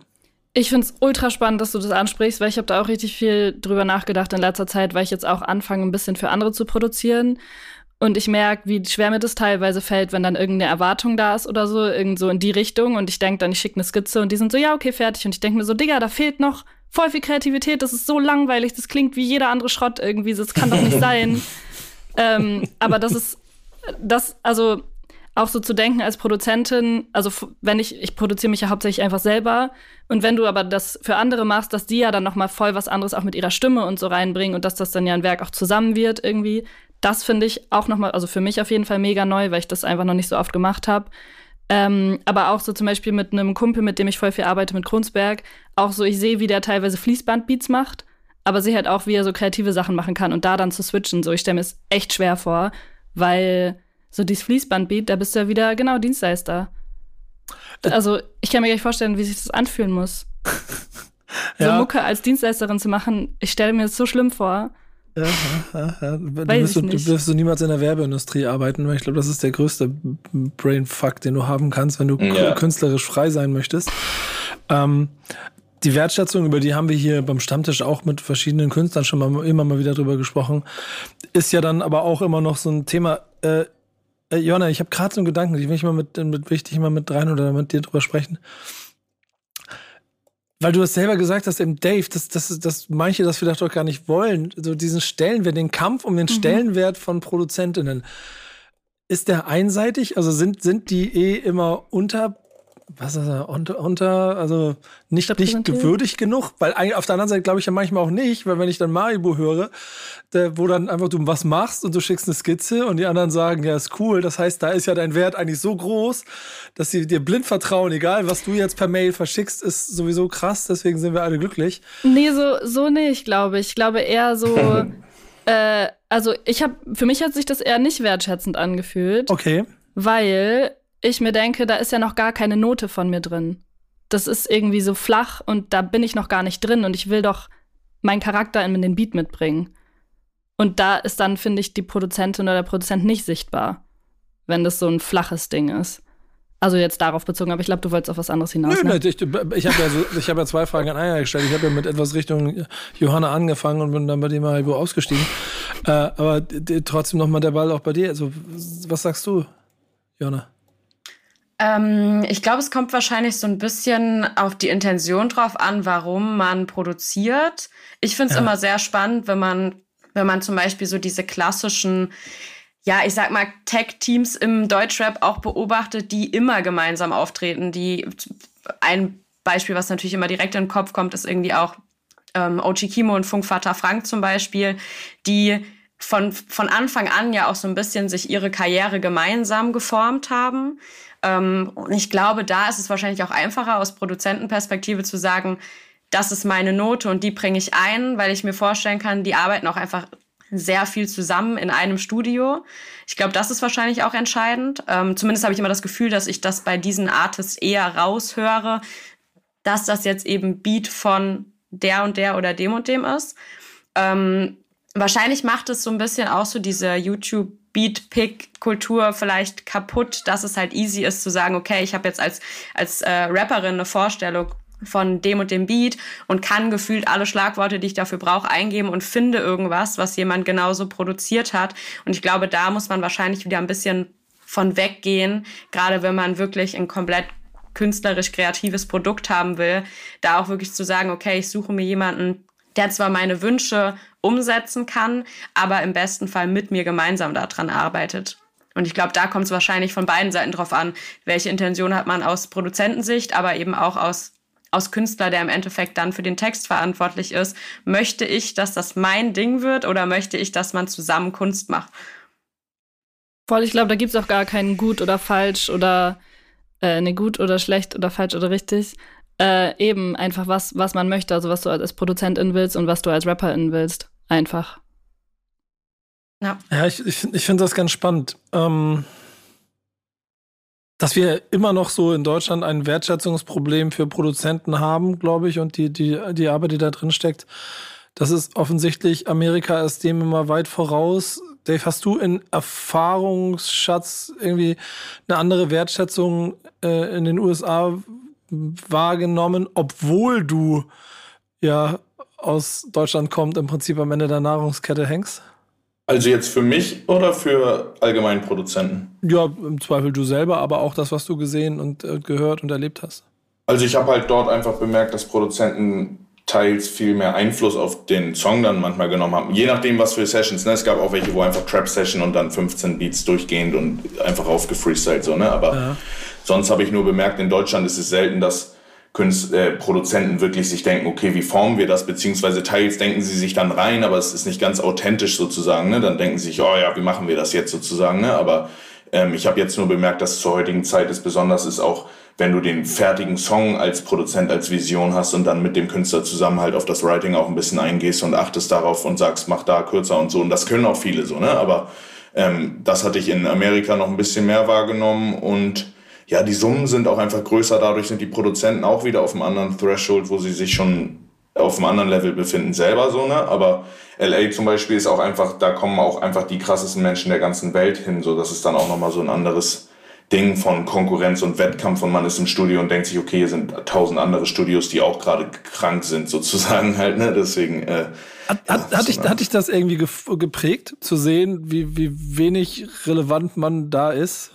Ich finde es ultra spannend, dass du das ansprichst, weil ich habe da auch richtig viel drüber nachgedacht in letzter Zeit, weil ich jetzt auch anfange, ein bisschen für andere zu produzieren. Und ich merke, wie schwer mir das teilweise fällt, wenn dann irgendeine Erwartung da ist oder so, irgend so in die Richtung. Und ich denke dann, ich schicke eine Skizze und die sind so, ja, okay, fertig. Und ich denke mir so, Digga, da fehlt noch voll viel Kreativität. Das ist so langweilig. Das klingt wie jeder andere Schrott irgendwie. Das kann doch nicht sein. ähm, aber das ist, das, also auch so zu denken als Produzentin, also wenn ich, ich produziere mich ja hauptsächlich einfach selber und wenn du aber das für andere machst, dass die ja dann noch mal voll was anderes auch mit ihrer Stimme und so reinbringen und dass das dann ja ein Werk auch zusammen wird irgendwie, das finde ich auch nochmal, also für mich auf jeden Fall mega neu, weil ich das einfach noch nicht so oft gemacht habe. Ähm, aber auch so zum Beispiel mit einem Kumpel, mit dem ich voll viel arbeite, mit Krunsberg, auch so, ich sehe, wie der teilweise Fließbandbeats macht, aber sehe halt auch, wie er so kreative Sachen machen kann und da dann zu switchen. So, ich stelle mir es echt schwer vor, weil so dieses Fließbandbeat, da bist du ja wieder genau Dienstleister. Äh. Also, ich kann mir gar nicht vorstellen, wie sich das anfühlen muss. ja. So Mucke als Dienstleisterin zu machen, ich stelle mir das so schlimm vor. Ja, ja, ja. Du, wirst du, du wirst du niemals in der Werbeindustrie arbeiten, weil ich glaube, das ist der größte Brainfuck, den du haben kannst, wenn du ja. künstlerisch frei sein möchtest. Ähm, die Wertschätzung, über die haben wir hier beim Stammtisch auch mit verschiedenen Künstlern schon mal immer mal wieder drüber gesprochen, ist ja dann aber auch immer noch so ein Thema. Äh, äh, Jonna, ich habe gerade so einen Gedanken, ich will ich mal mit, mit wichtig mal mit rein oder mit dir drüber sprechen weil du das selber gesagt hast, eben Dave, dass, dass, dass manche das vielleicht auch gar nicht wollen, so diesen Stellenwert, den Kampf um den mhm. Stellenwert von Produzentinnen. Ist der einseitig? Also sind, sind die eh immer unter was ist er, unter, unter also nicht, nicht gewürdigt genug, weil auf der anderen Seite glaube ich ja manchmal auch nicht, weil wenn ich dann Maribu höre, der, wo dann einfach du was machst und du schickst eine Skizze und die anderen sagen, ja, ist cool, das heißt, da ist ja dein Wert eigentlich so groß, dass sie dir blind vertrauen, egal was du jetzt per Mail verschickst, ist sowieso krass, deswegen sind wir alle glücklich. Nee, so, so nicht, glaube ich. Ich glaube eher so, äh, also ich habe, für mich hat sich das eher nicht wertschätzend angefühlt. Okay. Weil ich mir denke, da ist ja noch gar keine Note von mir drin. Das ist irgendwie so flach und da bin ich noch gar nicht drin und ich will doch meinen Charakter in den Beat mitbringen. Und da ist dann, finde ich, die Produzentin oder der Produzent nicht sichtbar, wenn das so ein flaches Ding ist. Also jetzt darauf bezogen, aber ich glaube, du wolltest auf was anderes hinaus. Nö, ne? ich, ich habe ja, so, hab ja zwei Fragen an einer gestellt. Ich habe ja mit etwas Richtung Johanna angefangen und bin dann bei dir mal ausgestiegen. Äh, aber trotzdem nochmal der Ball auch bei dir. Also, was sagst du, Johanna? Ähm, ich glaube, es kommt wahrscheinlich so ein bisschen auf die Intention drauf an, warum man produziert. Ich finde es ja. immer sehr spannend, wenn man, wenn man zum Beispiel so diese klassischen ja, ich sag mal, Tech-Teams im Deutschrap auch beobachtet, die immer gemeinsam auftreten. Die ein Beispiel, was natürlich immer direkt in den Kopf kommt, ist irgendwie auch ähm, Ochi Kimo und Funkvater Frank zum Beispiel, die von, von Anfang an ja auch so ein bisschen sich ihre Karriere gemeinsam geformt haben. Ähm, und ich glaube, da ist es wahrscheinlich auch einfacher aus Produzentenperspektive zu sagen, das ist meine Note und die bringe ich ein, weil ich mir vorstellen kann, die arbeiten auch einfach sehr viel zusammen in einem Studio. Ich glaube, das ist wahrscheinlich auch entscheidend. Ähm, zumindest habe ich immer das Gefühl, dass ich das bei diesen Artists eher raushöre, dass das jetzt eben Beat von der und der oder dem und dem ist. Ähm, wahrscheinlich macht es so ein bisschen auch so diese YouTube Beat-Pick-Kultur vielleicht kaputt, dass es halt easy ist zu sagen, okay, ich habe jetzt als, als äh, Rapperin eine Vorstellung von dem und dem Beat und kann gefühlt alle Schlagworte, die ich dafür brauche, eingeben und finde irgendwas, was jemand genauso produziert hat. Und ich glaube, da muss man wahrscheinlich wieder ein bisschen von weggehen, gerade wenn man wirklich ein komplett künstlerisch kreatives Produkt haben will, da auch wirklich zu sagen, okay, ich suche mir jemanden, der zwar meine Wünsche umsetzen kann, aber im besten Fall mit mir gemeinsam daran arbeitet. Und ich glaube, da kommt es wahrscheinlich von beiden Seiten drauf an, welche Intention hat man aus Produzentensicht, aber eben auch aus, aus Künstler, der im Endeffekt dann für den Text verantwortlich ist. Möchte ich, dass das mein Ding wird oder möchte ich, dass man zusammen Kunst macht? Voll, ich glaube, da gibt es auch gar keinen gut oder falsch oder äh, ne gut oder schlecht oder falsch oder richtig. Äh, eben einfach was, was man möchte, also was du als Produzentin willst und was du als Rapperin willst. Einfach. Ja. Ja, ich, ich, ich finde das ganz spannend. Ähm, dass wir immer noch so in Deutschland ein Wertschätzungsproblem für Produzenten haben, glaube ich, und die, die, die Arbeit, die da drin steckt. Das ist offensichtlich, Amerika ist dem immer weit voraus. Dave, hast du in Erfahrungsschatz irgendwie eine andere Wertschätzung äh, in den USA wahrgenommen, obwohl du ja aus Deutschland kommt, im Prinzip am Ende der Nahrungskette hängst? Also jetzt für mich oder für allgemeinen Produzenten? Ja, im Zweifel du selber, aber auch das, was du gesehen und äh, gehört und erlebt hast. Also ich habe halt dort einfach bemerkt, dass Produzenten teils viel mehr Einfluss auf den Song dann manchmal genommen haben. Je nachdem, was für Sessions. Ne? Es gab auch welche, wo einfach Trap-Session und dann 15 Beats durchgehend und einfach aufgefreestylt so. Ne? Aber ja. sonst habe ich nur bemerkt, in Deutschland ist es selten, dass Künst, äh, Produzenten wirklich sich denken, okay, wie formen wir das? Beziehungsweise teils denken sie sich dann rein, aber es ist nicht ganz authentisch sozusagen. Ne? Dann denken sie sich, oh ja, wie machen wir das jetzt sozusagen? Ne? Aber ähm, ich habe jetzt nur bemerkt, dass zur heutigen Zeit es besonders ist, auch wenn du den fertigen Song als Produzent, als Vision hast und dann mit dem Künstler zusammen halt auf das Writing auch ein bisschen eingehst und achtest darauf und sagst, mach da kürzer und so. Und das können auch viele so, ne? Aber ähm, das hatte ich in Amerika noch ein bisschen mehr wahrgenommen und ja, die Summen sind auch einfach größer, dadurch sind die Produzenten auch wieder auf einem anderen Threshold, wo sie sich schon auf einem anderen Level befinden selber so, ne? Aber LA zum Beispiel ist auch einfach, da kommen auch einfach die krassesten Menschen der ganzen Welt hin, so das ist dann auch nochmal so ein anderes Ding von Konkurrenz und Wettkampf und man ist im Studio und denkt sich, okay, hier sind tausend andere Studios, die auch gerade krank sind, sozusagen halt, ne? Deswegen. Äh, hat, ja, hat, hat, dich, hat dich das irgendwie geprägt, zu sehen, wie, wie wenig relevant man da ist?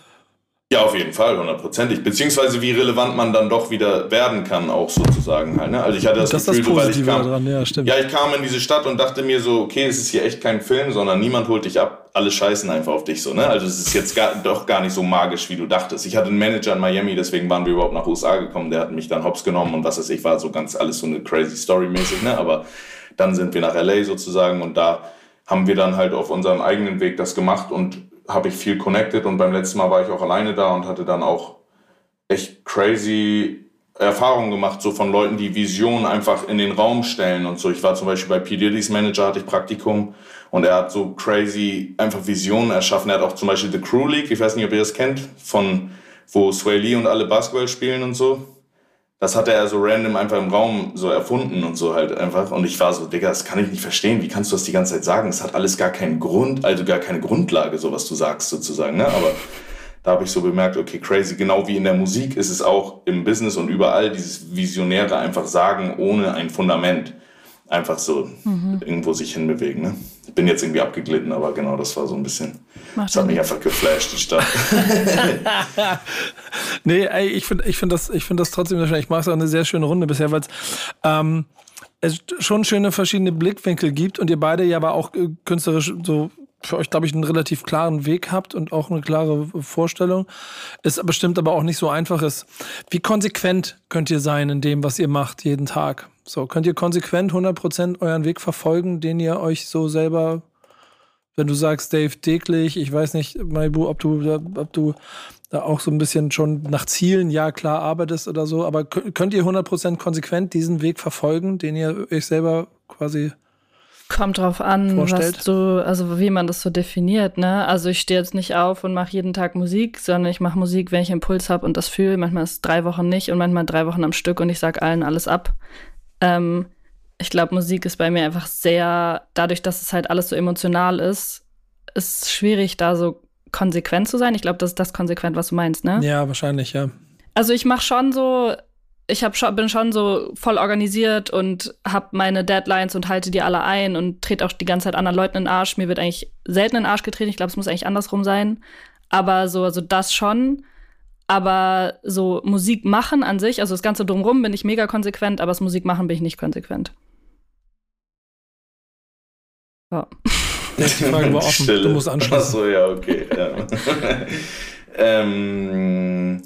Ja, auf jeden Fall, hundertprozentig. Beziehungsweise wie relevant man dann doch wieder werden kann, auch sozusagen halt. Ne? Also ich hatte das, das Gefühl, das so, weil ich kam, daran. Ja, stimmt. ja, ich kam in diese Stadt und dachte mir so, okay, es ist hier echt kein Film, sondern niemand holt dich ab, alle scheißen einfach auf dich so. Ne? Also es ist jetzt gar, doch gar nicht so magisch, wie du dachtest. Ich hatte einen Manager in Miami, deswegen waren wir überhaupt nach USA gekommen. Der hat mich dann hops genommen und was weiß ich, war so ganz alles so eine crazy Story mäßig. Ne? Aber dann sind wir nach LA sozusagen und da haben wir dann halt auf unserem eigenen Weg das gemacht und habe ich viel connected und beim letzten Mal war ich auch alleine da und hatte dann auch echt crazy Erfahrungen gemacht, so von Leuten, die Visionen einfach in den Raum stellen und so. Ich war zum Beispiel bei P. Diddy's Manager, hatte ich Praktikum und er hat so crazy einfach Visionen erschaffen. Er hat auch zum Beispiel The Crew League, ich weiß nicht, ob ihr das kennt, von wo Sway Lee und alle Basketball spielen und so das hat er so random einfach im Raum so erfunden und so halt einfach. Und ich war so, Digga, das kann ich nicht verstehen. Wie kannst du das die ganze Zeit sagen? Es hat alles gar keinen Grund, also gar keine Grundlage, so was du sagst sozusagen. Ne? Aber da habe ich so bemerkt, okay, crazy. Genau wie in der Musik ist es auch im Business und überall dieses Visionäre einfach sagen ohne ein Fundament einfach so mhm. irgendwo sich hinbewegen. Ne? Ich bin jetzt irgendwie abgeglitten, aber genau das war so ein bisschen. Macht das hat mich einfach geflasht, die Stadt. nee, ey, ich finde ich find das, find das trotzdem sehr schön. Ich mache es auch eine sehr schöne Runde bisher, weil ähm, es schon schöne verschiedene Blickwinkel gibt und ihr beide ja aber auch äh, künstlerisch so für euch, glaube ich, einen relativ klaren Weg habt und auch eine klare Vorstellung. Es bestimmt aber auch nicht so einfach ist. Wie konsequent könnt ihr sein in dem, was ihr macht, jeden Tag? So, könnt ihr konsequent 100% euren Weg verfolgen, den ihr euch so selber, wenn du sagst, Dave Deklich, ich weiß nicht, Maibu, ob du, ob du da auch so ein bisschen schon nach Zielen, ja klar, arbeitest oder so, aber könnt ihr 100% konsequent diesen Weg verfolgen, den ihr euch selber quasi Kommt drauf an, vorstellt. was du, also wie man das so definiert, ne? Also ich stehe jetzt nicht auf und mache jeden Tag Musik, sondern ich mache Musik, wenn ich Impuls habe und das fühle. Manchmal ist es drei Wochen nicht und manchmal drei Wochen am Stück und ich sage allen alles ab. Ähm, ich glaube, Musik ist bei mir einfach sehr, dadurch, dass es halt alles so emotional ist, ist es schwierig, da so konsequent zu sein. Ich glaube, das ist das konsequent, was du meinst, ne? Ja, wahrscheinlich, ja. Also ich mache schon so, ich hab schon, bin schon so voll organisiert und habe meine Deadlines und halte die alle ein und trete auch die ganze Zeit anderen Leuten in den Arsch. Mir wird eigentlich selten in den Arsch getreten. Ich glaube, es muss eigentlich andersrum sein. Aber so, also das schon. Aber so Musik machen an sich, also das Ganze drumrum bin ich mega konsequent, aber das Musik machen bin ich nicht konsequent. Ja. Jetzt die Frage war offen. Stille. Du musst anschließen. Achso, ja, okay. Ja. ähm,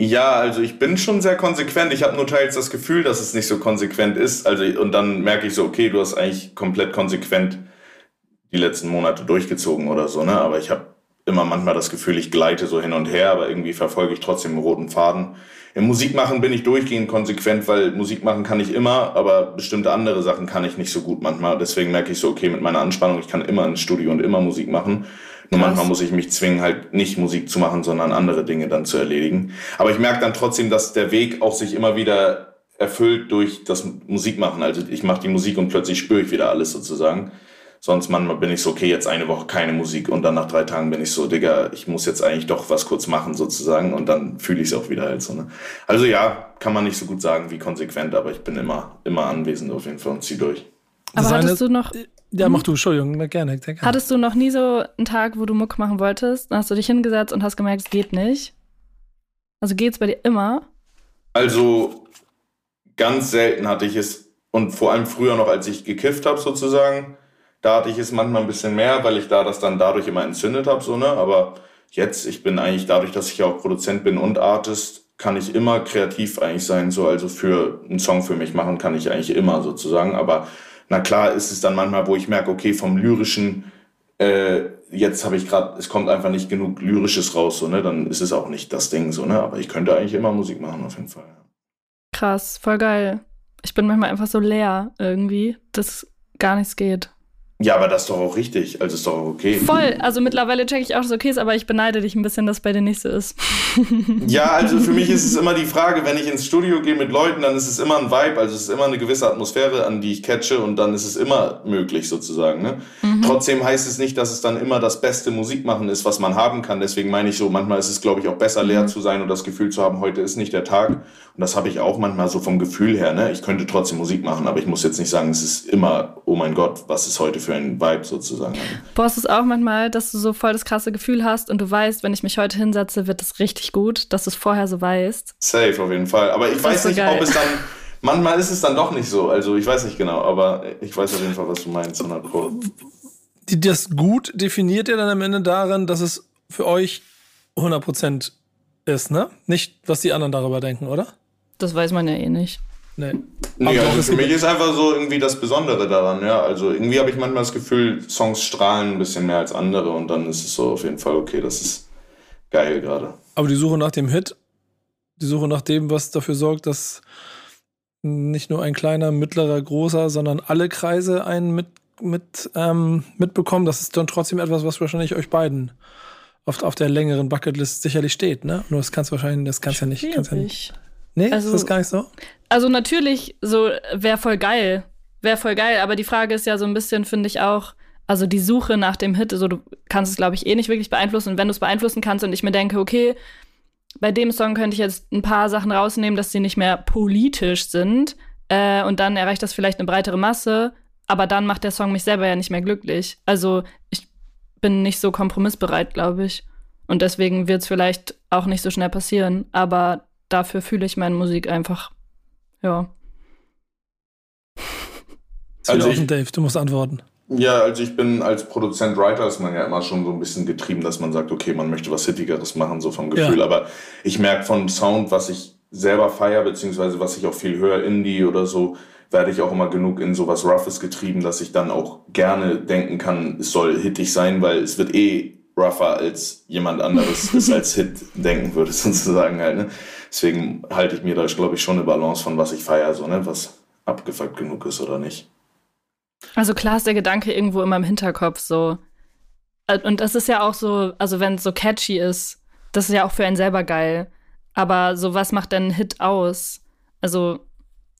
ja, also ich bin schon sehr konsequent. Ich habe nur teils das Gefühl, dass es nicht so konsequent ist. Also und dann merke ich so, okay, du hast eigentlich komplett konsequent die letzten Monate durchgezogen oder so, ne? Aber ich habe immer manchmal das Gefühl, ich gleite so hin und her, aber irgendwie verfolge ich trotzdem einen roten Faden. Im Musikmachen bin ich durchgehend konsequent, weil Musik machen kann ich immer, aber bestimmte andere Sachen kann ich nicht so gut manchmal. Deswegen merke ich so, okay, mit meiner Anspannung, ich kann immer ins Studio und immer Musik machen. Nur manchmal muss ich mich zwingen, halt nicht Musik zu machen, sondern andere Dinge dann zu erledigen. Aber ich merke dann trotzdem, dass der Weg auch sich immer wieder erfüllt durch das Musikmachen. Also ich mache die Musik und plötzlich spüre ich wieder alles sozusagen. Sonst manchmal bin ich so, okay, jetzt eine Woche keine Musik und dann nach drei Tagen bin ich so, Digga, ich muss jetzt eigentlich doch was kurz machen sozusagen und dann fühle ich es auch wieder halt so. Ne? Also ja, kann man nicht so gut sagen wie konsequent, aber ich bin immer, immer anwesend auf jeden Fall und zieh durch. Aber Seine, hattest du noch. Ja, mach du, Entschuldigung, gerne, gerne. Hattest du noch nie so einen Tag, wo du Muck machen wolltest? Dann hast du dich hingesetzt und hast gemerkt, es geht nicht? Also geht's bei dir immer? Also ganz selten hatte ich es und vor allem früher noch, als ich gekifft habe sozusagen, da hatte ich es manchmal ein bisschen mehr, weil ich da das dann dadurch immer entzündet habe, so, ne? Aber jetzt, ich bin eigentlich dadurch, dass ich ja auch Produzent bin und Artist, kann ich immer kreativ eigentlich sein, so, also für einen Song für mich machen kann ich eigentlich immer sozusagen. Aber na klar ist es dann manchmal, wo ich merke, okay, vom lyrischen, äh, jetzt habe ich gerade, es kommt einfach nicht genug Lyrisches raus, so, ne? Dann ist es auch nicht das Ding, so, ne? Aber ich könnte eigentlich immer Musik machen, auf jeden Fall. Krass, voll geil. Ich bin manchmal einfach so leer irgendwie, dass gar nichts geht. Ja, aber das ist doch auch richtig. Also ist doch auch okay. Voll. Also mittlerweile checke ich auch, dass es okay ist, aber ich beneide dich ein bisschen, dass bei dir nicht so ist. ja, also für mich ist es immer die Frage, wenn ich ins Studio gehe mit Leuten, dann ist es immer ein Vibe, also es ist immer eine gewisse Atmosphäre, an die ich catche und dann ist es immer möglich sozusagen. Ne? Mhm. Trotzdem heißt es nicht, dass es dann immer das beste Musikmachen ist, was man haben kann. Deswegen meine ich so, manchmal ist es, glaube ich, auch besser leer mhm. zu sein und das Gefühl zu haben, heute ist nicht der Tag. Und das habe ich auch manchmal so vom Gefühl her. Ne? Ich könnte trotzdem Musik machen, aber ich muss jetzt nicht sagen, es ist immer, oh mein Gott, was ist heute für für einen Vibe sozusagen haben. Brauchst du es auch manchmal, dass du so voll das krasse Gefühl hast und du weißt, wenn ich mich heute hinsetze, wird es richtig gut, dass du es vorher so weißt? Safe auf jeden Fall. Aber ich das weiß nicht, so ob es dann. Manchmal ist es dann doch nicht so. Also ich weiß nicht genau, aber ich weiß auf jeden Fall, was du meinst, 100 Pro. Das gut definiert ihr dann am Ende darin, dass es für euch 100% ist, ne? Nicht, was die anderen darüber denken, oder? Das weiß man ja eh nicht. Nee. Nee, also für mich ist einfach so irgendwie das Besondere daran, ja. Also irgendwie habe ich manchmal das Gefühl, Songs strahlen ein bisschen mehr als andere und dann ist es so auf jeden Fall okay, das ist geil gerade. Aber die Suche nach dem Hit, die Suche nach dem, was dafür sorgt, dass nicht nur ein kleiner, mittlerer, großer, sondern alle Kreise einen mit, mit, ähm, mitbekommen, das ist dann trotzdem etwas, was wahrscheinlich euch beiden auf, auf der längeren Bucketlist sicherlich steht, ne? Nur das kannst du wahrscheinlich, das kannst ja nicht, kannst ja nicht. Nee, also, ist das gar nicht so? Also natürlich, so wäre voll geil. Wäre voll geil, aber die Frage ist ja so ein bisschen, finde ich auch, also die Suche nach dem Hit, also du kannst es, glaube ich, eh nicht wirklich beeinflussen. Und wenn du es beeinflussen kannst und ich mir denke, okay, bei dem Song könnte ich jetzt ein paar Sachen rausnehmen, dass sie nicht mehr politisch sind. Äh, und dann erreicht das vielleicht eine breitere Masse, aber dann macht der Song mich selber ja nicht mehr glücklich. Also ich bin nicht so kompromissbereit, glaube ich. Und deswegen wird es vielleicht auch nicht so schnell passieren. Aber dafür fühle ich meine Musik einfach. Ja. Also ich, Dave, du musst antworten. Ja, also ich bin als Produzent, Writer ist man ja immer schon so ein bisschen getrieben, dass man sagt, okay, man möchte was Hittigeres machen, so vom Gefühl. Ja. Aber ich merke von Sound, was ich selber feiere, beziehungsweise was ich auch viel höre, Indie oder so, werde ich auch immer genug in sowas Roughes getrieben, dass ich dann auch gerne denken kann, es soll hittig sein, weil es wird eh rougher als jemand anderes es als Hit denken würde, sozusagen halt. Ne? Deswegen halte ich mir da, glaube ich, schon eine Balance von, was ich feiere, so, ne? was abgefuckt genug ist oder nicht. Also klar ist der Gedanke irgendwo in meinem Hinterkopf so. Und das ist ja auch so, also wenn es so catchy ist, das ist ja auch für einen selber geil. Aber so, was macht denn ein Hit aus? Also,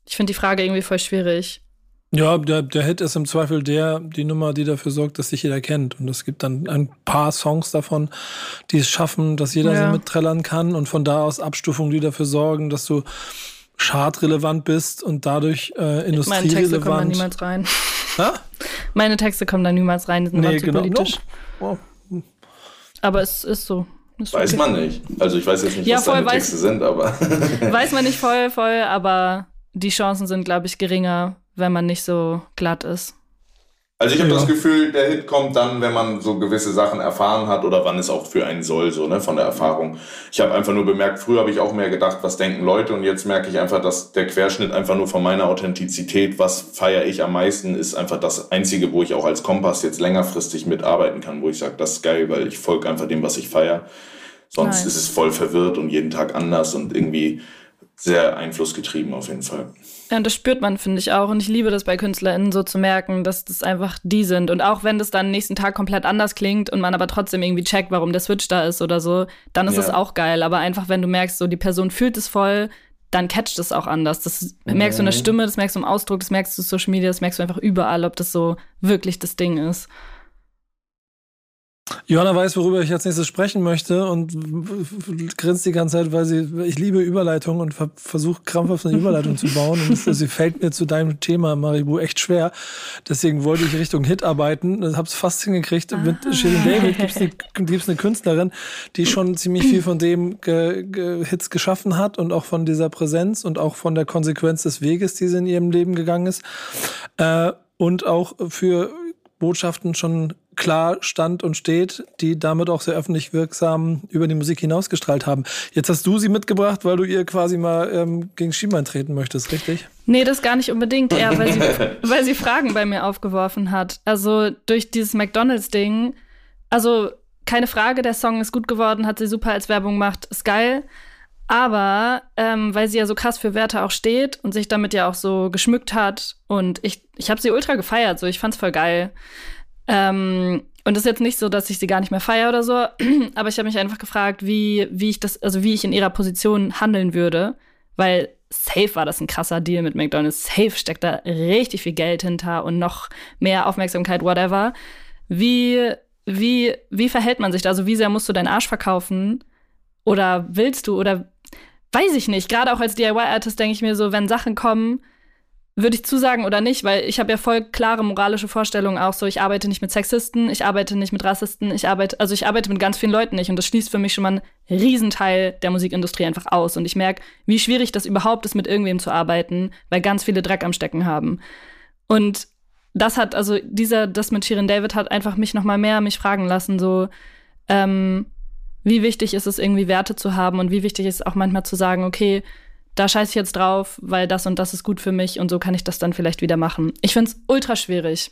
ich finde die Frage irgendwie voll schwierig. Ja, der, der Hit ist im Zweifel der, die Nummer, die dafür sorgt, dass sich jeder kennt. Und es gibt dann ein paar Songs davon, die es schaffen, dass jeder ja. sie mitträllern kann. Und von da aus Abstufungen, die dafür sorgen, dass du chartrelevant bist und dadurch äh, industrierelevant. Meine Texte kommen da niemals rein. Ha? Meine Texte kommen da niemals rein, die sind nee, genau. politisch. Oh. Aber es ist so. Ist weiß okay. man nicht. Also ich weiß jetzt nicht, ja, was deine weiß, Texte sind, aber. weiß man nicht voll, voll, aber die Chancen sind, glaube ich, geringer, wenn man nicht so glatt ist. Also ich habe Ja. das Gefühl, der Hit kommt dann, wenn man so gewisse Sachen erfahren hat oder wann es auch für einen soll, so ne, von der Erfahrung. Ich habe einfach nur bemerkt, früher habe ich auch mehr gedacht, was denken Leute und jetzt merke ich einfach, dass der Querschnitt einfach nur von meiner Authentizität, was feiere ich am meisten, ist einfach das Einzige, wo ich auch als Kompass jetzt längerfristig mitarbeiten kann, wo ich sage, das ist geil, weil ich folge einfach dem, was ich feiere. Sonst Nice. ist es voll verwirrt und jeden Tag anders und irgendwie sehr einflussgetrieben auf jeden Fall. Ja, und das spürt man, finde ich auch. Und ich liebe das bei KünstlerInnen so zu merken, dass das einfach die sind. Und auch wenn das dann nächsten Tag komplett anders klingt und man aber trotzdem irgendwie checkt, warum der Switch da ist oder so, dann ist Ja. es auch geil. Aber einfach, wenn du merkst, so die Person fühlt es voll, dann catcht es auch anders. Das merkst du in der Mhm. Stimme, das merkst du im Ausdruck, das merkst du in Social Media, das merkst du einfach überall, ob das so wirklich das Ding ist. Johanna weiß, worüber ich als nächstes sprechen möchte und grinst die ganze Zeit, weil sie, ich liebe Überleitung und ver versuche krampfhaft eine Überleitung zu bauen. Und sie fällt mir zu deinem Thema, Maribu, echt schwer. Deswegen wollte ich Richtung Hit arbeiten. Ich habe es fast hingekriegt. Mit Shirin David gibt es eine, gibt's eine Künstlerin, die schon ziemlich viel von dem ge ge Hits geschaffen hat und auch von dieser Präsenz und auch von der Konsequenz des Weges, die sie in ihrem Leben gegangen ist. Äh, und auch für Botschaften schon klar stand und steht, die damit auch sehr öffentlich wirksam über die Musik hinausgestrahlt haben. Jetzt hast du sie mitgebracht, weil du ihr quasi mal ähm, gegen Schienbein treten möchtest, richtig? Nee, das gar nicht unbedingt, eher weil sie, weil sie Fragen bei mir aufgeworfen hat. Also durch dieses McDonalds-Ding, also keine Frage, der Song ist gut geworden, hat sie super als Werbung gemacht, ist geil. Aber ähm, weil sie ja so krass für Werte auch steht und sich damit ja auch so geschmückt hat und ich, ich habe sie ultra gefeiert, so ich fand's voll geil. Ähm, und es ist jetzt nicht so, dass ich sie gar nicht mehr feiere oder so, aber ich habe mich einfach gefragt, wie, wie ich das, also wie ich in ihrer Position handeln würde, weil safe war das ein krasser Deal mit McDonald's. Safe steckt da richtig viel Geld hinter und noch mehr Aufmerksamkeit, whatever. Wie, wie, wie verhält man sich da? Also wie sehr musst du deinen Arsch verkaufen? Oder willst du? Oder weiß ich nicht. Gerade auch als DIY-Artist denke ich mir so, wenn Sachen kommen, würde ich zusagen oder nicht, weil ich habe ja voll klare moralische Vorstellungen auch so, ich arbeite nicht mit Sexisten, ich arbeite nicht mit Rassisten, ich arbeite, also ich arbeite mit ganz vielen Leuten nicht und das schließt für mich schon mal einen Riesenteil der Musikindustrie einfach aus und ich merke, wie schwierig das überhaupt ist, mit irgendwem zu arbeiten, weil ganz viele Dreck am Stecken haben. Und das hat, also dieser, das mit Shirin David hat einfach mich noch mal mehr mich fragen lassen, so, ähm, wie wichtig ist es irgendwie Werte zu haben und wie wichtig ist es auch manchmal zu sagen, okay, da scheiße ich jetzt drauf, weil das und das ist gut für mich und so kann ich das dann vielleicht wieder machen. Ich finde es ultra schwierig.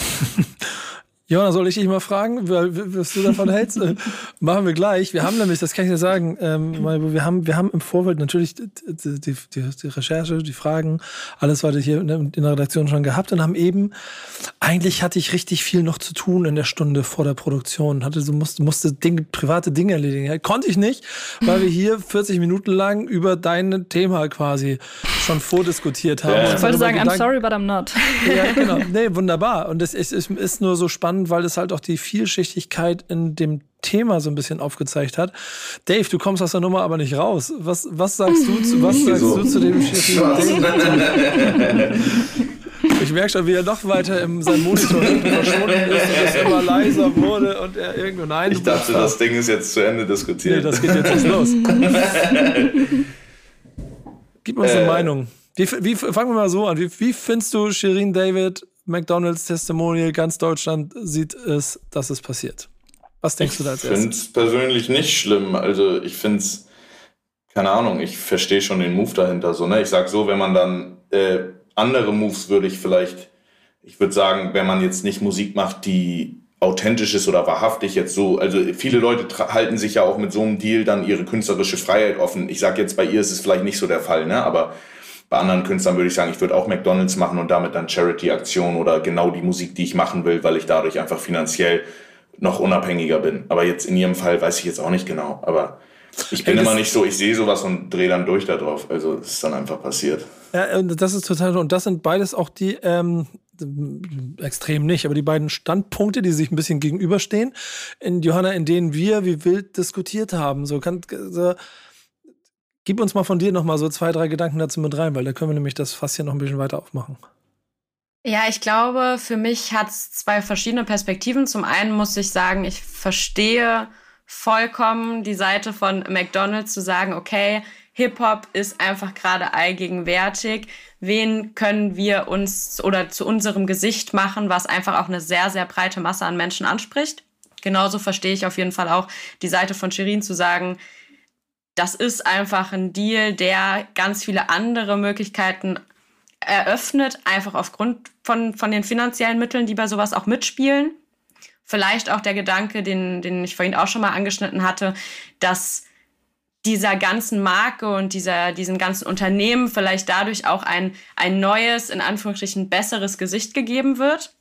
Johanna, soll ich dich mal fragen, was du davon hältst? Machen wir gleich. Wir haben nämlich, das kann ich dir sagen, ähm, wir haben, wir haben im Vorfeld natürlich die, die, die, Recherche, die Fragen, alles weiter hier in der Redaktion schon gehabt und haben eben, eigentlich hatte ich richtig viel noch zu tun in der Stunde vor der Produktion. Hatte so, musste, musste Dinge, private Dinge erledigen. Konnte ich nicht, weil wir hier 40 Minuten lang über dein Thema quasi schon vordiskutiert haben. Ja. Ich wollte sagen, I'm Gedanken- sorry, but I'm not. ja, genau. Nee, wunderbar. Und es ist, ist, ist nur so spannend, weil es halt auch die Vielschichtigkeit in dem Thema so ein bisschen aufgezeigt hat. Dave, du kommst aus der Nummer aber nicht raus. Was, was sagst du zu, was sagst du zu dem Shit? Ich merke schon, wie er noch weiter in seinem Monitor verschwunden ist und es immer leiser wurde und er irgendwo nein. Ich dachte, das Ding ist jetzt zu Ende Nee, diskutiert. das geht jetzt los. Gib uns eine Äh. Meinung. Wie, wie, fangen wir mal so an. Wie, wie findest du Shirin David, McDonalds Testimonial, ganz Deutschland sieht es, dass es passiert? Was denkst du da als Ich finde es persönlich nicht schlimm. Also ich finde es, keine Ahnung, ich verstehe schon den Move dahinter. So, ne? Ich sag so, wenn man dann äh, andere Moves würde ich vielleicht, ich würde sagen, wenn man jetzt nicht Musik macht, die authentisch ist oder wahrhaftig jetzt so, also viele Leute halten sich ja auch mit so einem Deal dann ihre künstlerische Freiheit offen. Ich sag jetzt, bei ihr ist es vielleicht nicht so der Fall, ne? aber bei anderen Künstlern würde ich sagen, ich würde auch McDonalds machen und damit dann Charity-Aktion oder genau die Musik, die ich machen will, weil ich dadurch einfach finanziell noch unabhängiger bin. Aber jetzt in ihrem Fall weiß ich jetzt auch nicht genau. Aber ich bin immer nicht so, ich sehe sowas und drehe dann durch da drauf. Also es ist dann einfach passiert. Ja, und das ist total, und das sind beides auch die, ähm, extrem nicht, aber die beiden Standpunkte, die sich ein bisschen gegenüberstehen, in Johanna, in denen wir wie wild diskutiert haben. So, kann, so, gib uns mal von dir noch mal so zwei, drei Gedanken dazu mit rein, weil da können wir nämlich das Fass hier noch ein bisschen weiter aufmachen. Ja, ich glaube, für mich hat es zwei verschiedene Perspektiven. Zum einen muss ich sagen, ich verstehe vollkommen die Seite von McDonald's zu sagen, okay, Hip-Hop ist einfach gerade allgegenwärtig. Wen können wir uns oder zu unserem Gesicht machen, was einfach auch eine sehr, sehr breite Masse an Menschen anspricht? Genauso verstehe ich auf jeden Fall auch die Seite von Shirin zu sagen, das ist einfach ein Deal, der ganz viele andere Möglichkeiten eröffnet, einfach aufgrund von, von den finanziellen Mitteln, die bei sowas auch mitspielen. Vielleicht auch der Gedanke, den, den ich vorhin auch schon mal angeschnitten hatte, dass dieser ganzen Marke und dieser, diesem ganzen Unternehmen vielleicht dadurch auch ein, ein neues, in Anführungsstrichen besseres Gesicht gegeben wird,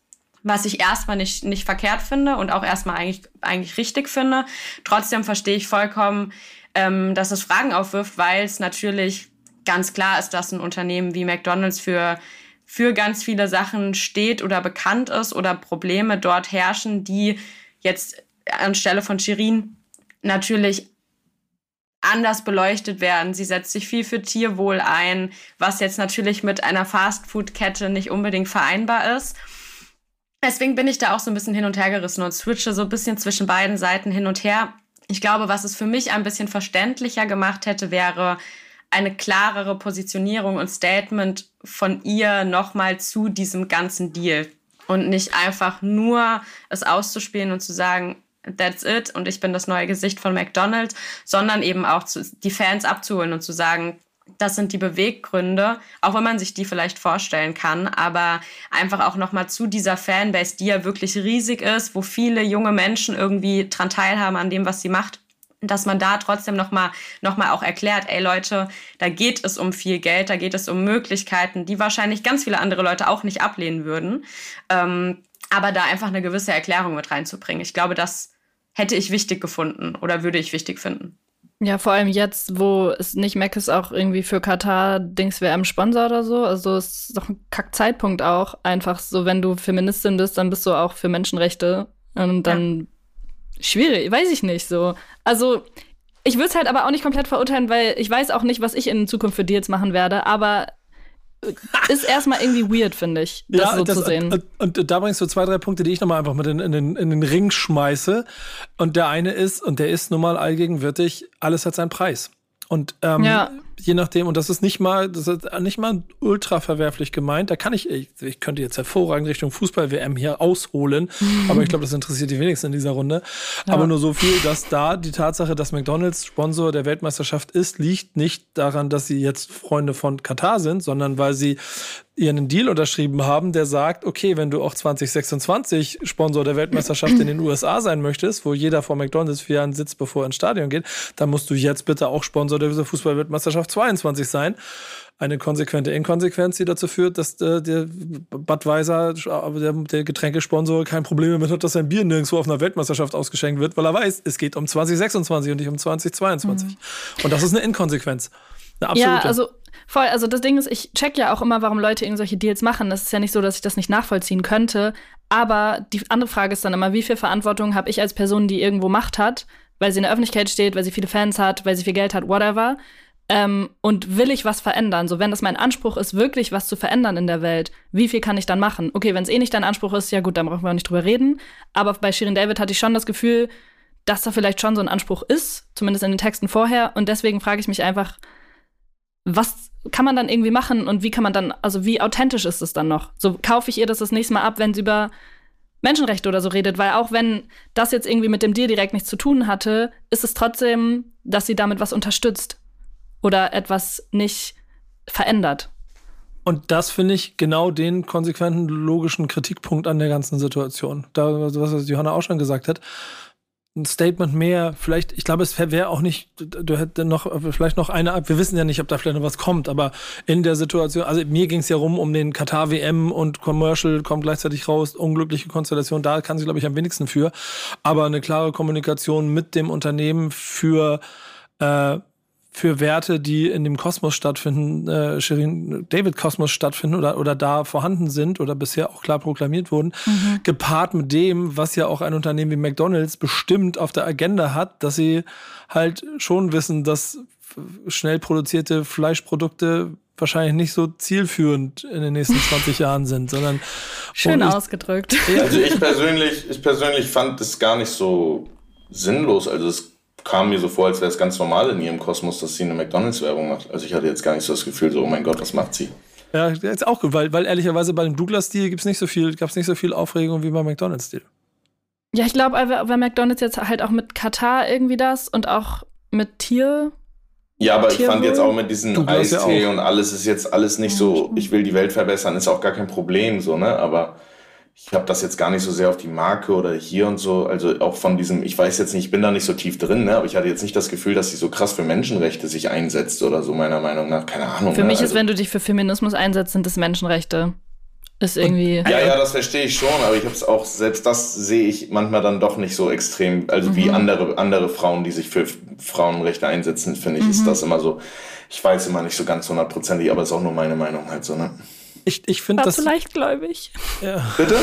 was ich erstmal nicht, nicht verkehrt finde und auch erstmal eigentlich, eigentlich richtig finde. Trotzdem verstehe ich vollkommen, ähm, dass es Fragen aufwirft, weil es natürlich ganz klar ist, dass ein Unternehmen wie McDonald's für für ganz viele Sachen steht oder bekannt ist oder Probleme dort herrschen, die jetzt anstelle von Shirin natürlich anders beleuchtet werden. Sie setzt sich viel für Tierwohl ein, was jetzt natürlich mit einer Fastfood-Kette nicht unbedingt vereinbar ist. Deswegen bin ich da auch so ein bisschen hin und her gerissen und switche so ein bisschen zwischen beiden Seiten hin und her. Ich glaube, was es für mich ein bisschen verständlicher gemacht hätte, wäre eine klarere Positionierung und Statement von ihr nochmal zu diesem ganzen Deal. Und nicht einfach nur es auszuspielen und zu sagen, that's it und ich bin das neue Gesicht von McDonald's, sondern eben auch zu, die Fans abzuholen und zu sagen, das sind die Beweggründe, auch wenn man sich die vielleicht vorstellen kann, aber einfach auch nochmal zu dieser Fanbase, die ja wirklich riesig ist, wo viele junge Menschen irgendwie dran teilhaben an dem, was sie macht, dass man da trotzdem nochmal noch mal auch erklärt, ey Leute, da geht es um viel Geld, da geht es um Möglichkeiten, die wahrscheinlich ganz viele andere Leute auch nicht ablehnen würden. Ähm, aber da einfach eine gewisse Erklärung mit reinzubringen. Ich glaube, das hätte ich wichtig gefunden oder würde ich wichtig finden. Ja, vor allem jetzt, wo es nicht Mac ist, auch irgendwie für Katar Dings WM Sponsor oder so. Also es ist doch ein Kackzeitpunkt auch. Einfach so, wenn du Feministin bist, dann bist du auch für Menschenrechte. Und dann ja. schwierig, weiß ich nicht so. Also ich würde es halt aber auch nicht komplett verurteilen, weil ich weiß auch nicht, was ich in Zukunft für Deals machen werde. Aber ist erstmal irgendwie weird, finde ich, das ja, so das, zu sehen. Und, und, da bringst du zwei, drei Punkte, die ich nochmal einfach mit in, in, den, in den Ring schmeiße. Und der eine ist, und der ist nun mal allgegenwärtig, alles hat seinen Preis. Und ähm, ja je nachdem, und das ist nicht mal, das ist nicht mal ultra verwerflich gemeint. Da kann ich, ich, ich könnte jetzt hervorragend Richtung Fußball-WM hier ausholen, aber ich glaube, das interessiert die wenigsten in dieser Runde. Ja. Aber nur so viel, dass da die Tatsache, dass McDonalds Sponsor der Weltmeisterschaft ist, liegt nicht daran, dass sie jetzt Freunde von Katar sind, sondern weil sie ihren Deal unterschrieben haben, der sagt, okay, wenn du auch 2026 Sponsor der Weltmeisterschaft in den USA sein möchtest, wo jeder vor McDonalds für einen sitzt, bevor er ins Stadion geht, dann musst du jetzt bitte auch Sponsor der Fußball-Weltmeisterschaft 22 sein. Eine konsequente Inkonsequenz, die dazu führt, dass äh, der Budweiser, der, der Getränkesponsor, kein Problem damit hat, dass sein Bier nirgendwo auf einer Weltmeisterschaft ausgeschenkt wird, weil er weiß, es geht um 2026 und nicht um 2022. Mhm. Und das ist eine Inkonsequenz. Eine absolute. Ja, also voll. Also das Ding ist, ich check ja auch immer, warum Leute irgendwelche Deals machen. Das ist ja nicht so, dass ich das nicht nachvollziehen könnte. Aber die andere Frage ist dann immer, wie viel Verantwortung habe ich als Person, die irgendwo Macht hat, weil sie in der Öffentlichkeit steht, weil sie viele Fans hat, weil sie viel Geld hat, whatever. Ähm, und will ich was verändern? So, wenn das mein Anspruch ist, wirklich was zu verändern in der Welt, wie viel kann ich dann machen? Okay, wenn es eh nicht dein Anspruch ist, ja gut, dann brauchen wir auch nicht drüber reden. Aber bei Shirin David hatte ich schon das Gefühl, dass da vielleicht schon so ein Anspruch ist, zumindest in den Texten vorher. Und deswegen frage ich mich einfach, was kann man dann irgendwie machen und wie kann man dann, also wie authentisch ist es dann noch? So kaufe ich ihr das das nächste Mal ab, wenn sie über Menschenrechte oder so redet, weil auch wenn das jetzt irgendwie mit dem Deal direkt nichts zu tun hatte, ist es trotzdem, dass sie damit was unterstützt oder etwas nicht verändert. Und das finde ich genau den konsequenten logischen Kritikpunkt an der ganzen Situation. Da, was Johanna auch schon gesagt hat ein Statement mehr, vielleicht, ich glaube, es wäre auch nicht, du hättest noch, vielleicht noch eine, wir wissen ja nicht, ob da vielleicht noch was kommt, aber in der Situation, also mir ging es ja rum um den Katar WM und Commercial kommt gleichzeitig raus, unglückliche Konstellation, da kann sie, glaube ich, am wenigsten für, aber eine klare Kommunikation mit dem Unternehmen für äh, für Werte, die in dem Kosmos stattfinden, äh, Shirin David Kosmos stattfinden oder, oder da vorhanden sind oder bisher auch klar proklamiert wurden, mhm. gepaart mit dem, was ja auch ein Unternehmen wie McDonalds bestimmt auf der Agenda hat, dass sie halt schon wissen, dass schnell produzierte Fleischprodukte wahrscheinlich nicht so zielführend in den nächsten 20 Jahren sind, sondern schön ich, ausgedrückt. Also ich persönlich, ich persönlich fand es gar nicht so sinnlos. Also es kam mir so vor, als wäre es ganz normal in ihrem Kosmos, dass sie eine McDonalds-Werbung macht. Also ich hatte jetzt gar nicht so das Gefühl, so, oh mein Gott, was macht sie? Ja, jetzt auch gut, weil, weil ehrlicherweise bei dem Douglas-Deal gibt's nicht so viel, gab's nicht so viel Aufregung wie beim McDonalds-Deal. Ja, ich glaube, weil McDonalds jetzt halt auch mit Katar irgendwie das und auch mit Tier. Ja, aber ich Tierwohl? fand jetzt auch mit diesem ja Eistee auch. und alles ist jetzt alles nicht so, ich will die Welt verbessern, ist auch gar kein Problem, so, ne? Aber ich habe das jetzt gar nicht so sehr auf die Marke oder hier und so, also auch von diesem, ich weiß jetzt nicht, ich bin da nicht so tief drin, ne? Aber ich hatte jetzt nicht das Gefühl, dass sie so krass für Menschenrechte sich einsetzt oder so, meiner Meinung nach. Keine Ahnung. Für ne? mich ist, also, wenn du dich für Feminismus einsetzt, sind das Menschenrechte. Ist irgendwie. Ja, ja, das verstehe ich schon, aber ich habe es auch, selbst das sehe ich manchmal dann doch nicht so extrem, also wie andere, andere Frauen, die sich für Frauenrechte einsetzen, finde ich, ist das immer so, ich weiß immer nicht so ganz hundertprozentig, aber ist auch nur meine Meinung halt so, ne? Ich, ich finde war das. zu leichtgläubig. Bitte?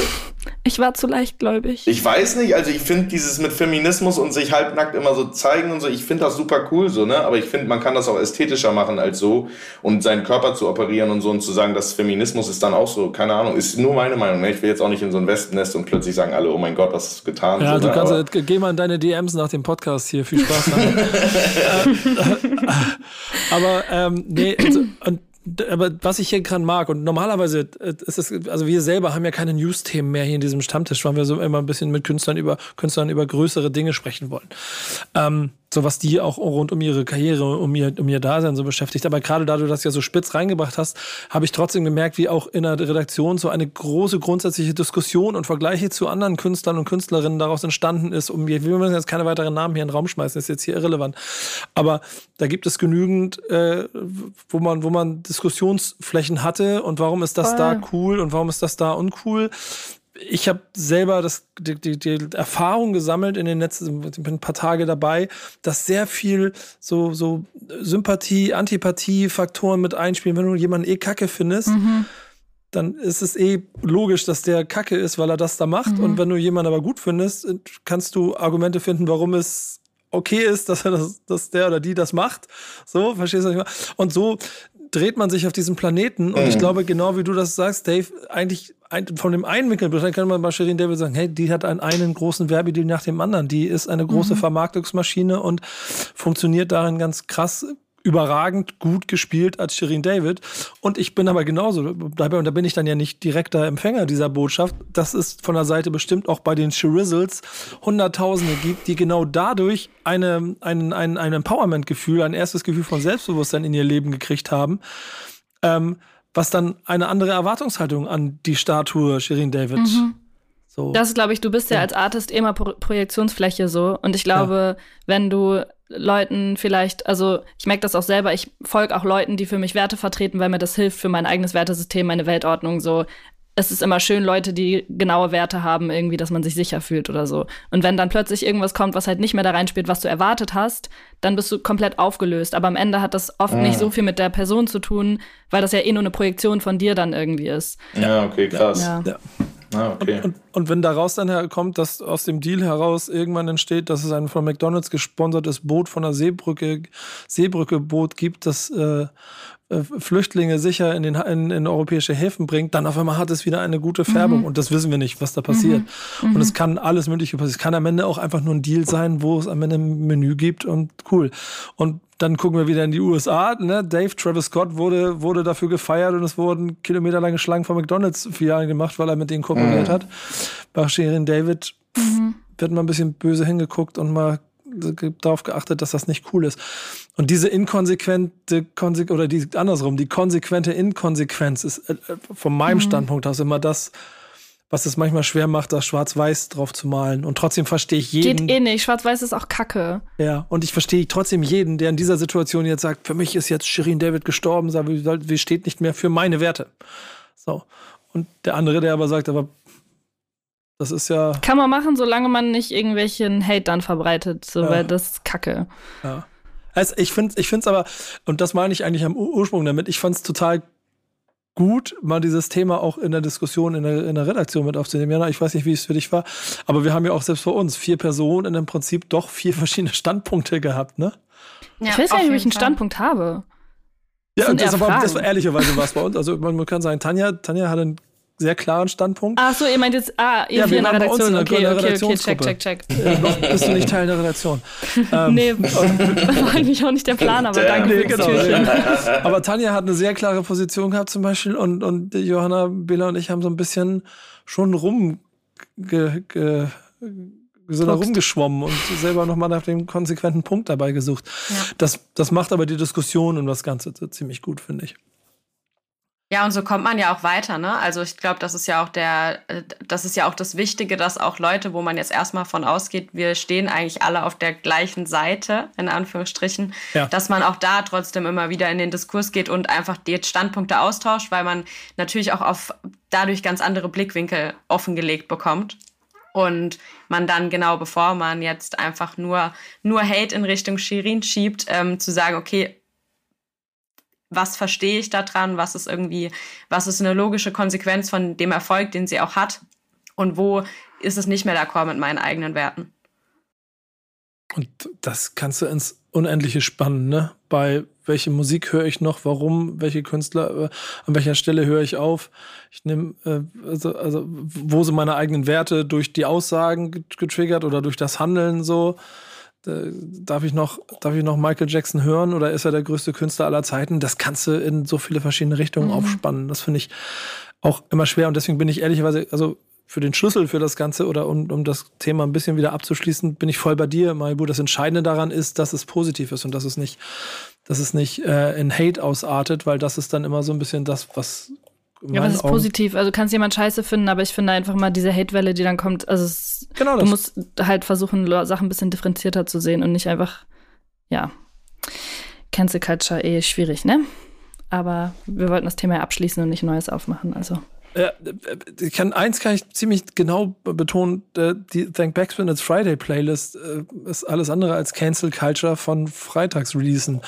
Ich war zu leichtgläubig. Ich weiß nicht, also ich finde dieses mit Feminismus und sich halbnackt immer so zeigen und so, ich finde das super cool so, ne? Aber ich finde, man kann das auch ästhetischer machen als so und seinen Körper zu operieren und so und zu sagen, dass Feminismus ist dann auch so, keine Ahnung, ist nur meine Meinung, ne? Ich will jetzt auch nicht in so ein Wespennest und plötzlich sagen alle, oh mein Gott, was hast du getan? Ja, so, du ne? kannst, Aber- geh mal in deine DMs nach dem Podcast hier. Viel Spaß damit. Aber ähm, nee, also, und, aber was ich hier gerade mag und normalerweise äh, ist es, also wir selber haben ja keine News-Themen mehr hier in diesem Stammtisch, weil wir so immer ein bisschen mit Künstlern über Künstlern über größere Dinge sprechen wollen. Ähm, so was die auch rund um ihre Karriere, um ihr, um ihr Dasein so beschäftigt. Aber gerade da du das ja so spitz reingebracht hast, habe ich trotzdem gemerkt, wie auch in der Redaktion so eine große grundsätzliche Diskussion und Vergleiche zu anderen Künstlern und Künstlerinnen daraus entstanden ist. Um, wir müssen jetzt keine weiteren Namen hier in den Raum schmeißen, ist jetzt hier irrelevant. Aber da gibt es genügend, äh, wo man, wo man Diskussionsflächen hatte und warum ist das Voll. da cool und warum ist das da uncool ich habe selber das, die, die, die Erfahrung gesammelt in den letzten ich bin ein paar Tage dabei, dass sehr viel so, so Sympathie, Antipathie-Faktoren mit einspielen. Wenn du jemanden eh kacke findest, dann ist es eh logisch, dass der kacke ist, weil er das da macht. Und wenn du jemanden aber gut findest, kannst du Argumente finden, warum es okay ist, dass er das, dass der oder die das macht. So, verstehst du? ich meine? Und so dreht man sich auf diesem Planeten. Und ich glaube, genau wie du das sagst, Dave, eigentlich ein, von dem einen Winkel betrachtet, kann man bei Shirin David sagen, hey, die hat einen, einen großen Werbedeal nach dem anderen. Die ist eine große Vermarktungsmaschine und funktioniert darin ganz krass überragend gut gespielt als Shirin David. Und ich bin aber genauso dabei, und da bin ich dann ja nicht direkter Empfänger dieser Botschaft, dass es von der Seite bestimmt auch bei den Shirizzles Hunderttausende gibt, die genau dadurch eine, ein, ein, ein Empowerment-Gefühl, ein erstes Gefühl von Selbstbewusstsein in ihr Leben gekriegt haben, ähm, was dann eine andere Erwartungshaltung an die Statue Shirin David so. Das ist, glaube ich, du bist ja, als Artist immer Pro Projektionsfläche so. Und ich glaube, wenn du Leuten vielleicht, also ich merke das auch selber, ich folge auch Leuten, die für mich Werte vertreten, weil mir das hilft für mein eigenes Wertesystem, meine Weltordnung so. Es ist immer schön, Leute, die genaue Werte haben, irgendwie, dass man sich sicher fühlt oder so. Und wenn dann plötzlich irgendwas kommt, was halt nicht mehr da reinspielt, was du erwartet hast, dann bist du komplett aufgelöst. Aber am Ende hat das oft nicht so viel mit der Person zu tun, weil das ja eh nur eine Projektion von dir dann irgendwie ist. Ja, okay, krass. Ja. Ja. Ah, okay. Und, und wenn daraus dann herkommt, dass aus dem Deal heraus irgendwann entsteht, dass es ein von McDonalds gesponsertes Boot von der Seebrücke, Seebrücke-Boot gibt, das äh, äh, Flüchtlinge sicher in, den, in, in europäische Häfen bringt, dann auf einmal hat es wieder eine gute Färbung. Und das wissen wir nicht, was da passiert. Und es kann alles Mögliche passieren. Es kann am Ende auch einfach nur ein Deal sein, wo es am Ende ein Menü gibt und cool. Und dann gucken wir wieder in die USA. Ne? Dave Travis Scott wurde, wurde dafür gefeiert und es wurden kilometerlange Schlangen von McDonalds-Filialen gemacht, weil er mit denen kooperiert hat. Bei Shirin David wird mal ein bisschen böse hingeguckt und mal darauf geachtet, dass das nicht cool ist. Und diese inkonsequente, konse oder die andersrum, die konsequente Inkonsequenz ist äh, von meinem Standpunkt aus immer das, was es manchmal schwer macht, das Schwarz-Weiß drauf zu malen. Und trotzdem verstehe ich jeden. Geht eh nicht. Schwarz-Weiß ist auch Kacke. Ja, und ich verstehe trotzdem jeden, der in dieser Situation jetzt sagt, für mich ist jetzt Shirin David gestorben, wie steht nicht mehr für meine Werte. So. Und der andere, der aber sagt, aber das ist ja, Kann man machen, solange man nicht irgendwelchen Hate dann verbreitet, so, Ja. weil das ist Kacke. ja. Also ich finde ich es aber, und das meine ich eigentlich am Ur- Ursprung damit, ich fand es total gut, mal dieses Thema auch in der Diskussion in der, in der Redaktion mit aufzunehmen. Jana, ich weiß nicht, wie es für dich war, aber wir haben ja auch selbst vor uns vier Personen in dem Prinzip doch vier verschiedene Standpunkte gehabt, ne? Ja, ich weiß gar auf nicht, ob ich einen Fall. Standpunkt habe. Ja, das eher war, das war ehrlicherweise war es bei uns. Also man, man kann sagen, Tanja, Tanja hatte einen sehr klaren Standpunkt. Ach so, ihr meint jetzt, ah, ihr Ja, wir in der waren bei uns in Redaktion. der- Okay, okay, okay, check, check, check. Äh, noch bist du nicht Teil der Redaktion. Ähm, Nee, war eigentlich auch nicht der Plan, aber danke Nee, genau. Türchen. Aber Tanja hat eine sehr klare Position gehabt zum Beispiel und, und Johanna, Bela und ich haben so ein bisschen schon rum ge, ge, sind da rumgeschwommen und selber nochmal nach dem konsequenten Punkt dabei gesucht. Ja. Das, das macht aber die Diskussion und das Ganze so ziemlich gut, finde ich. Ja, und so kommt man ja auch weiter, ne? Also ich glaube, das ist ja auch der, äh, das ist ja auch das Wichtige, dass auch Leute, wo man jetzt erstmal von ausgeht, wir stehen eigentlich alle auf der gleichen Seite, in Anführungsstrichen, Ja. dass man auch da trotzdem immer wieder in den Diskurs geht und einfach die Standpunkte austauscht, weil man natürlich auch auf dadurch ganz andere Blickwinkel offengelegt bekommt. Und man dann genau bevor man jetzt einfach nur, nur Hate in Richtung Shirin schiebt, ähm, zu sagen, okay, was verstehe ich da dran, was ist irgendwie, was ist eine logische Konsequenz von dem Erfolg, den sie auch hat und wo ist es nicht mehr d'accord mit meinen eigenen Werten. Und das kannst du ins Unendliche spannen, ne? Bei welche Musik höre ich noch, warum, welche Künstler, äh, an welcher Stelle höre ich auf. Ich nehme, äh, also, also, wo sind meine eigenen Werte durch die Aussagen get- getriggert oder durch das Handeln so. Äh, Darf ich noch, darf ich noch Michael Jackson hören oder ist er der größte Künstler aller Zeiten? Das kannst du in so viele verschiedene Richtungen aufspannen. Das finde ich auch immer schwer und deswegen bin ich ehrlicherweise, also für den Schlüssel für das Ganze oder um, um das Thema ein bisschen wieder abzuschließen, bin ich voll bei dir, Maibu. Das Entscheidende daran ist, dass es positiv ist und dass es nicht, dass es nicht äh, in Hate ausartet, weil das ist dann immer so ein bisschen das, was Ja, was ist Augen- positiv? Also kannst jemand scheiße finden, aber ich finde einfach mal diese Hatewelle, die dann kommt, also es, Genau du musst halt versuchen, Sachen ein bisschen differenzierter zu sehen und nicht einfach, ja, Cancel Culture eh schwierig, ne? Aber wir wollten das Thema ja abschließen und nicht Neues aufmachen, also. Äh, ich kann, eins kann ich ziemlich genau betonen, äh, die Thank Backspin It's Friday Playlist äh, ist alles andere als Cancel Culture von Freitagsreleasen.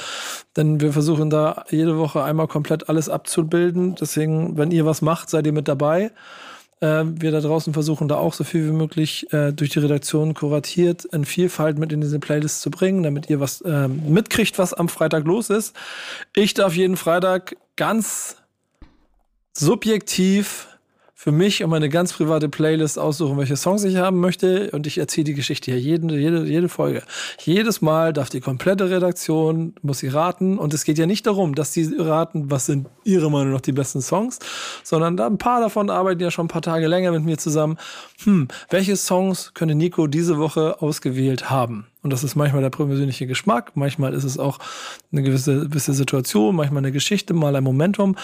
Denn wir versuchen da jede Woche einmal komplett alles abzubilden. Deswegen, wenn ihr was macht, seid ihr mit dabei. Äh, wir da draußen versuchen da auch so viel wie möglich äh, durch die Redaktion kuratiert in Vielfalt mit in diese Playlist zu bringen, damit ihr was äh, mitkriegt, was am Freitag los ist. Ich darf jeden Freitag ganz subjektiv für mich und meine ganz private Playlist aussuchen, welche Songs ich haben möchte. Und ich erzähle die Geschichte hier jede, jede, jede Folge. Jedes Mal darf die komplette Redaktion, muss sie raten. Und es geht ja nicht darum, dass sie raten, was sind ihrer Meinung nach die besten Songs, sondern ein paar davon arbeiten ja schon ein paar Tage länger mit mir zusammen. Hm, welche Songs könnte Nico diese Woche ausgewählt haben? Und das ist manchmal der persönliche Geschmack, manchmal ist es auch eine gewisse, gewisse Situation, manchmal eine Geschichte, mal ein Momentum.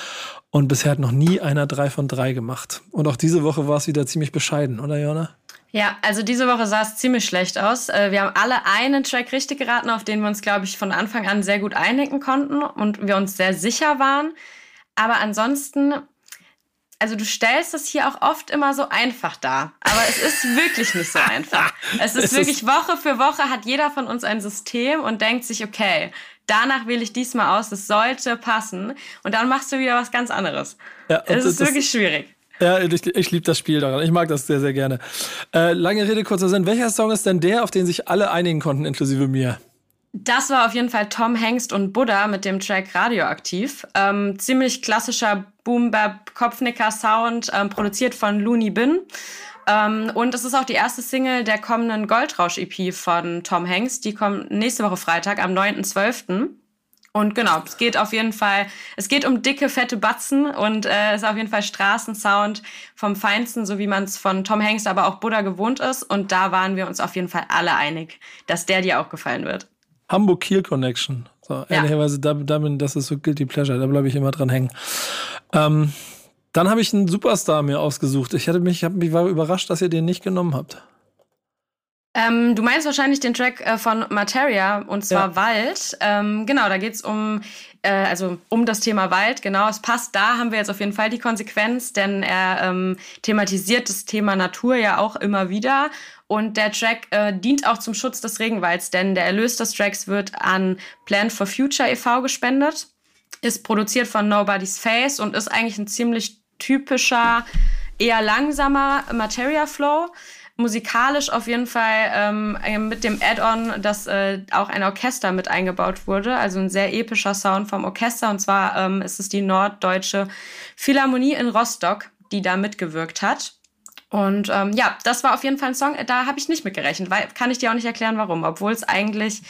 Und bisher hat noch nie einer drei von drei gemacht. Und auch diese Woche war es wieder ziemlich bescheiden, oder Jona? Ja, also diese Woche sah es ziemlich schlecht aus. Äh, Wir haben alle einen Track richtig geraten, auf den wir uns, glaube ich, von Anfang an sehr gut einigen konnten und wir uns sehr sicher waren. Aber ansonsten, also du stellst es hier auch oft immer so einfach dar. Aber es ist wirklich nicht so einfach. Es ist Es ist- wirklich Woche für Woche hat jeder von uns ein System und denkt sich, okay, danach wähle ich diesmal aus, es sollte passen. Und dann machst du wieder was ganz anderes. Ja, Es ist das- wirklich schwierig. Ja, ich, ich liebe das Spiel daran. Ich mag das sehr, sehr gerne. Äh, lange Rede, kurzer Sinn. Welcher Song ist denn der, auf den sich alle einigen konnten, inklusive mir? Das war auf jeden Fall Tom Hengst und Buddha mit dem Track Radioaktiv. Ähm, ziemlich klassischer Boom-Bap-Kopfnicker-Sound, ähm, produziert von Looney Bin. Ähm, und es ist auch die erste Single der kommenden Goldrausch-EP von Tom Hengst. Die kommt nächste Woche Freitag, am 9.12. Und genau, es geht auf jeden Fall, es geht um dicke, fette Batzen und äh, ist auf jeden Fall Straßensound vom Feinsten, so wie man es von Tom Hengst, aber auch Buddha gewohnt ist. Und da waren wir uns auf jeden Fall alle einig, dass der dir auch gefallen wird. Hamburg Kiel Connection. So, Ja. ehrlicherweise, da, da bin, das ist so Guilty Pleasure, da bleibe ich immer dran hängen. Ähm, dann habe ich einen Superstar mir ausgesucht. Ich hatte mich, hab, ich war überrascht, dass ihr den nicht genommen habt. Ähm, du meinst wahrscheinlich den Track äh, von Materia und zwar Ja. Wald. Ähm, genau, da geht's um, äh, also um das Thema Wald. Genau, es passt. Da haben wir jetzt auf jeden Fall die Konsequenz, denn er ähm, thematisiert das Thema Natur ja auch immer wieder. Und der Track äh, dient auch zum Schutz des Regenwalds, denn der Erlös des Tracks wird an Plan for Future e.V. gespendet. Ist produziert von Nobody's Face und ist eigentlich ein ziemlich typischer, eher langsamer Materia Flow musikalisch auf jeden Fall ähm, mit dem Add-on, dass äh, auch ein Orchester mit eingebaut wurde, also ein sehr epischer Sound vom Orchester. Und zwar ähm, ist es die Norddeutsche Philharmonie in Rostock, die da mitgewirkt hat. Und ähm, ja, das war auf jeden Fall ein Song, da habe ich nicht mit gerechnet, weil kann ich dir auch nicht erklären, warum, obwohl es eigentlich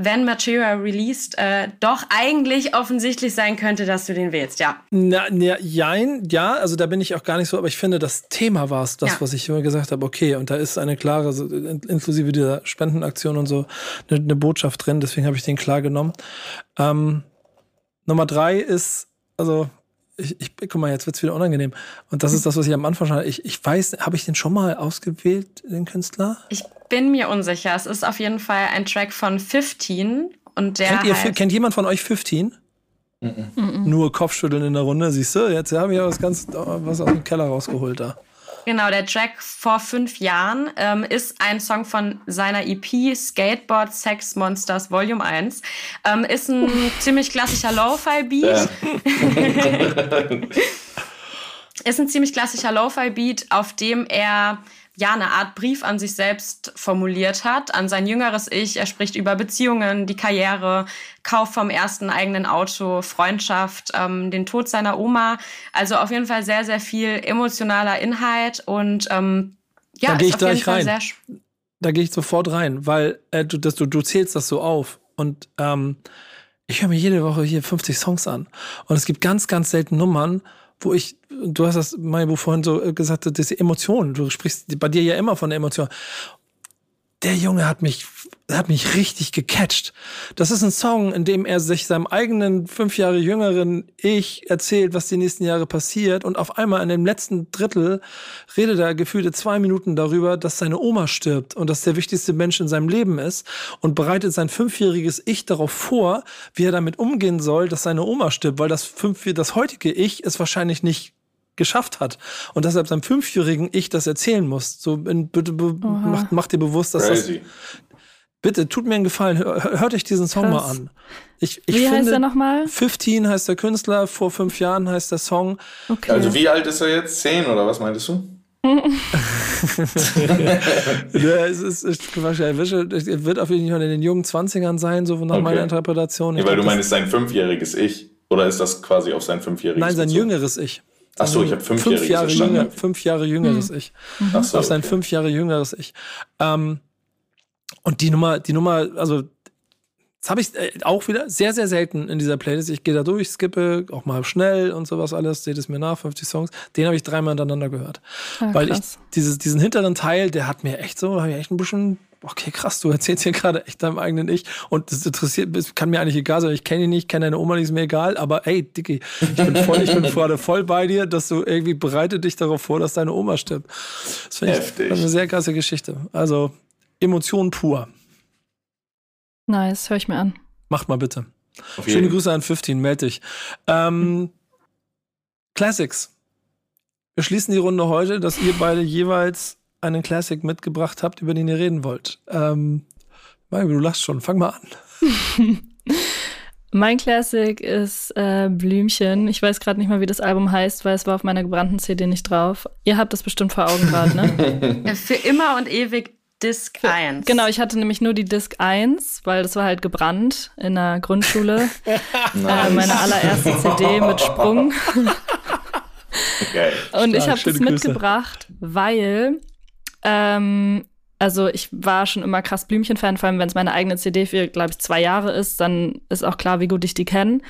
wenn Material released, äh, doch eigentlich offensichtlich sein könnte, dass du den wählst, ja. Na, na, jein, ja, also da bin ich auch gar nicht so, aber ich finde, das Thema war es, das, ja. was ich immer gesagt habe, okay, und da ist eine klare, inklusive dieser Spendenaktion und so, eine, eine Botschaft drin, deswegen habe ich den klar genommen. Ähm, Nummer drei ist, also ich, ich guck mal, jetzt wird's wieder unangenehm. Und das ist das, was ich am Anfang schon ich, ich weiß, habe ich den schon mal ausgewählt, den Künstler? Ich bin mir unsicher. Es ist auf jeden Fall ein Track von 15 und der kennt, ihr, kennt jemand von euch 15? Mm -mm. Nur Kopfschütteln in der Runde, siehst du? Jetzt habe ich aber was ganz was aus dem Keller rausgeholt da. Genau, der Track vor fünf Jahren ähm, ist ein Song von seiner EP Skateboard Sex Monsters Volume 1. Ähm, ist ein ziemlich klassischer Lo-Fi-Beat. Ja. ist ein ziemlich klassischer Lo-Fi-Beat, auf dem er ja, eine Art Brief an sich selbst formuliert hat, an sein jüngeres Ich. Er spricht über Beziehungen, die Karriere, Kauf vom ersten eigenen Auto, Freundschaft, ähm, den Tod seiner Oma. Also auf jeden Fall sehr, sehr viel emotionaler Inhalt und ähm, ja, da gehe ich gleich rein. Da gehe ich sofort rein, weil äh, du, das, du, du zählst das so auf und ähm, ich höre mir jede Woche hier 50 Songs an und es gibt ganz, ganz selten Nummern, wo ich, du hast das, Maibu, vorhin so äh, gesagt, diese Emotionen, du sprichst bei dir ja immer von der Emotion der Junge hat mich, hat mich richtig gecatcht. Das ist ein Song, in dem er sich seinem eigenen fünf Jahre jüngeren Ich erzählt, was die nächsten Jahre passiert. Und auf einmal in dem letzten Drittel redet er gefühlte zwei Minuten darüber, dass seine Oma stirbt und dass der wichtigste Mensch in seinem Leben ist und bereitet sein fünfjähriges Ich darauf vor, wie er damit umgehen soll, dass seine Oma stirbt, weil das fünf, das heutige Ich ist wahrscheinlich nicht geschafft hat und deshalb seinem fünfjährigen Ich das erzählen muss. So, bitte macht, macht dir bewusst, dass Crazy. das. Bitte, tut mir einen Gefallen, hört euch diesen Song Krass. mal an. Ich, ich wie finde, heißt er nochmal? 15 heißt der Künstler, vor fünf Jahren heißt der Song. Okay. Also wie alt ist er jetzt? Zehn oder was meintest du? es ist, wahrscheinlich, er wird auf jeden Fall in den jungen 20ern sein, so nach okay. meiner Interpretation. Ja, weil du meinst sein fünfjähriges Ich. Oder ist das quasi auf sein fünfjähriges Nein, sein jüngeres Ich. Ach so, ich habe fünf, fünf Jahre jünger, fünf Jahre jüngeres mhm. Ich. Ach so, auf sein okay. fünf Jahre jüngeres Ich. Ähm, und die Nummer, die Nummer, also das habe ich äh, auch wieder sehr, sehr selten in dieser Playlist. Ich gehe da durch, skippe auch mal schnell und sowas alles, seht es mir nach, 50 Songs. Den habe ich dreimal hintereinander gehört. Ja, Weil ich dieses, diesen hinteren Teil, der hat mir echt so, habe ich echt ein bisschen okay, krass, du erzählst hier gerade echt deinem eigenen Ich und das interessiert, das kann mir eigentlich egal sein, ich kenne ihn nicht, kenne deine Oma nicht, ist mir egal, aber ey, Dicky, ich bin voll, ich bin gerade voll bei dir, dass du irgendwie bereitet dich darauf vor, dass deine Oma stirbt. Das finde ich eine sehr krasse Geschichte. Also, Emotionen pur. Nice, höre ich mir an. Macht mal bitte. Schöne Grüße an 15, melde dich. Ähm, Classics. Wir schließen die Runde heute, dass ihr beide jeweils einen Classic mitgebracht habt, über den ihr reden wollt. Ähm, Mario, du lachst schon. Fang mal an. mein Classic ist äh, Blümchen. Ich weiß gerade nicht mal, wie das Album heißt, weil es war auf meiner gebrannten CD nicht drauf. Ihr habt das bestimmt vor Augen gerade, ne? Für immer und ewig Disc 1. Genau, ich hatte nämlich nur die Disc 1, weil das war halt gebrannt in der Grundschule. nice. äh, meine allererste CD mit Sprung. Okay. Und ich habe das mitgebracht, weil ähm, also ich war schon immer krass Blümchen-Fan, vor allem wenn es meine eigene CD für, glaube ich, zwei Jahre ist, dann ist auch klar, wie gut ich die kenne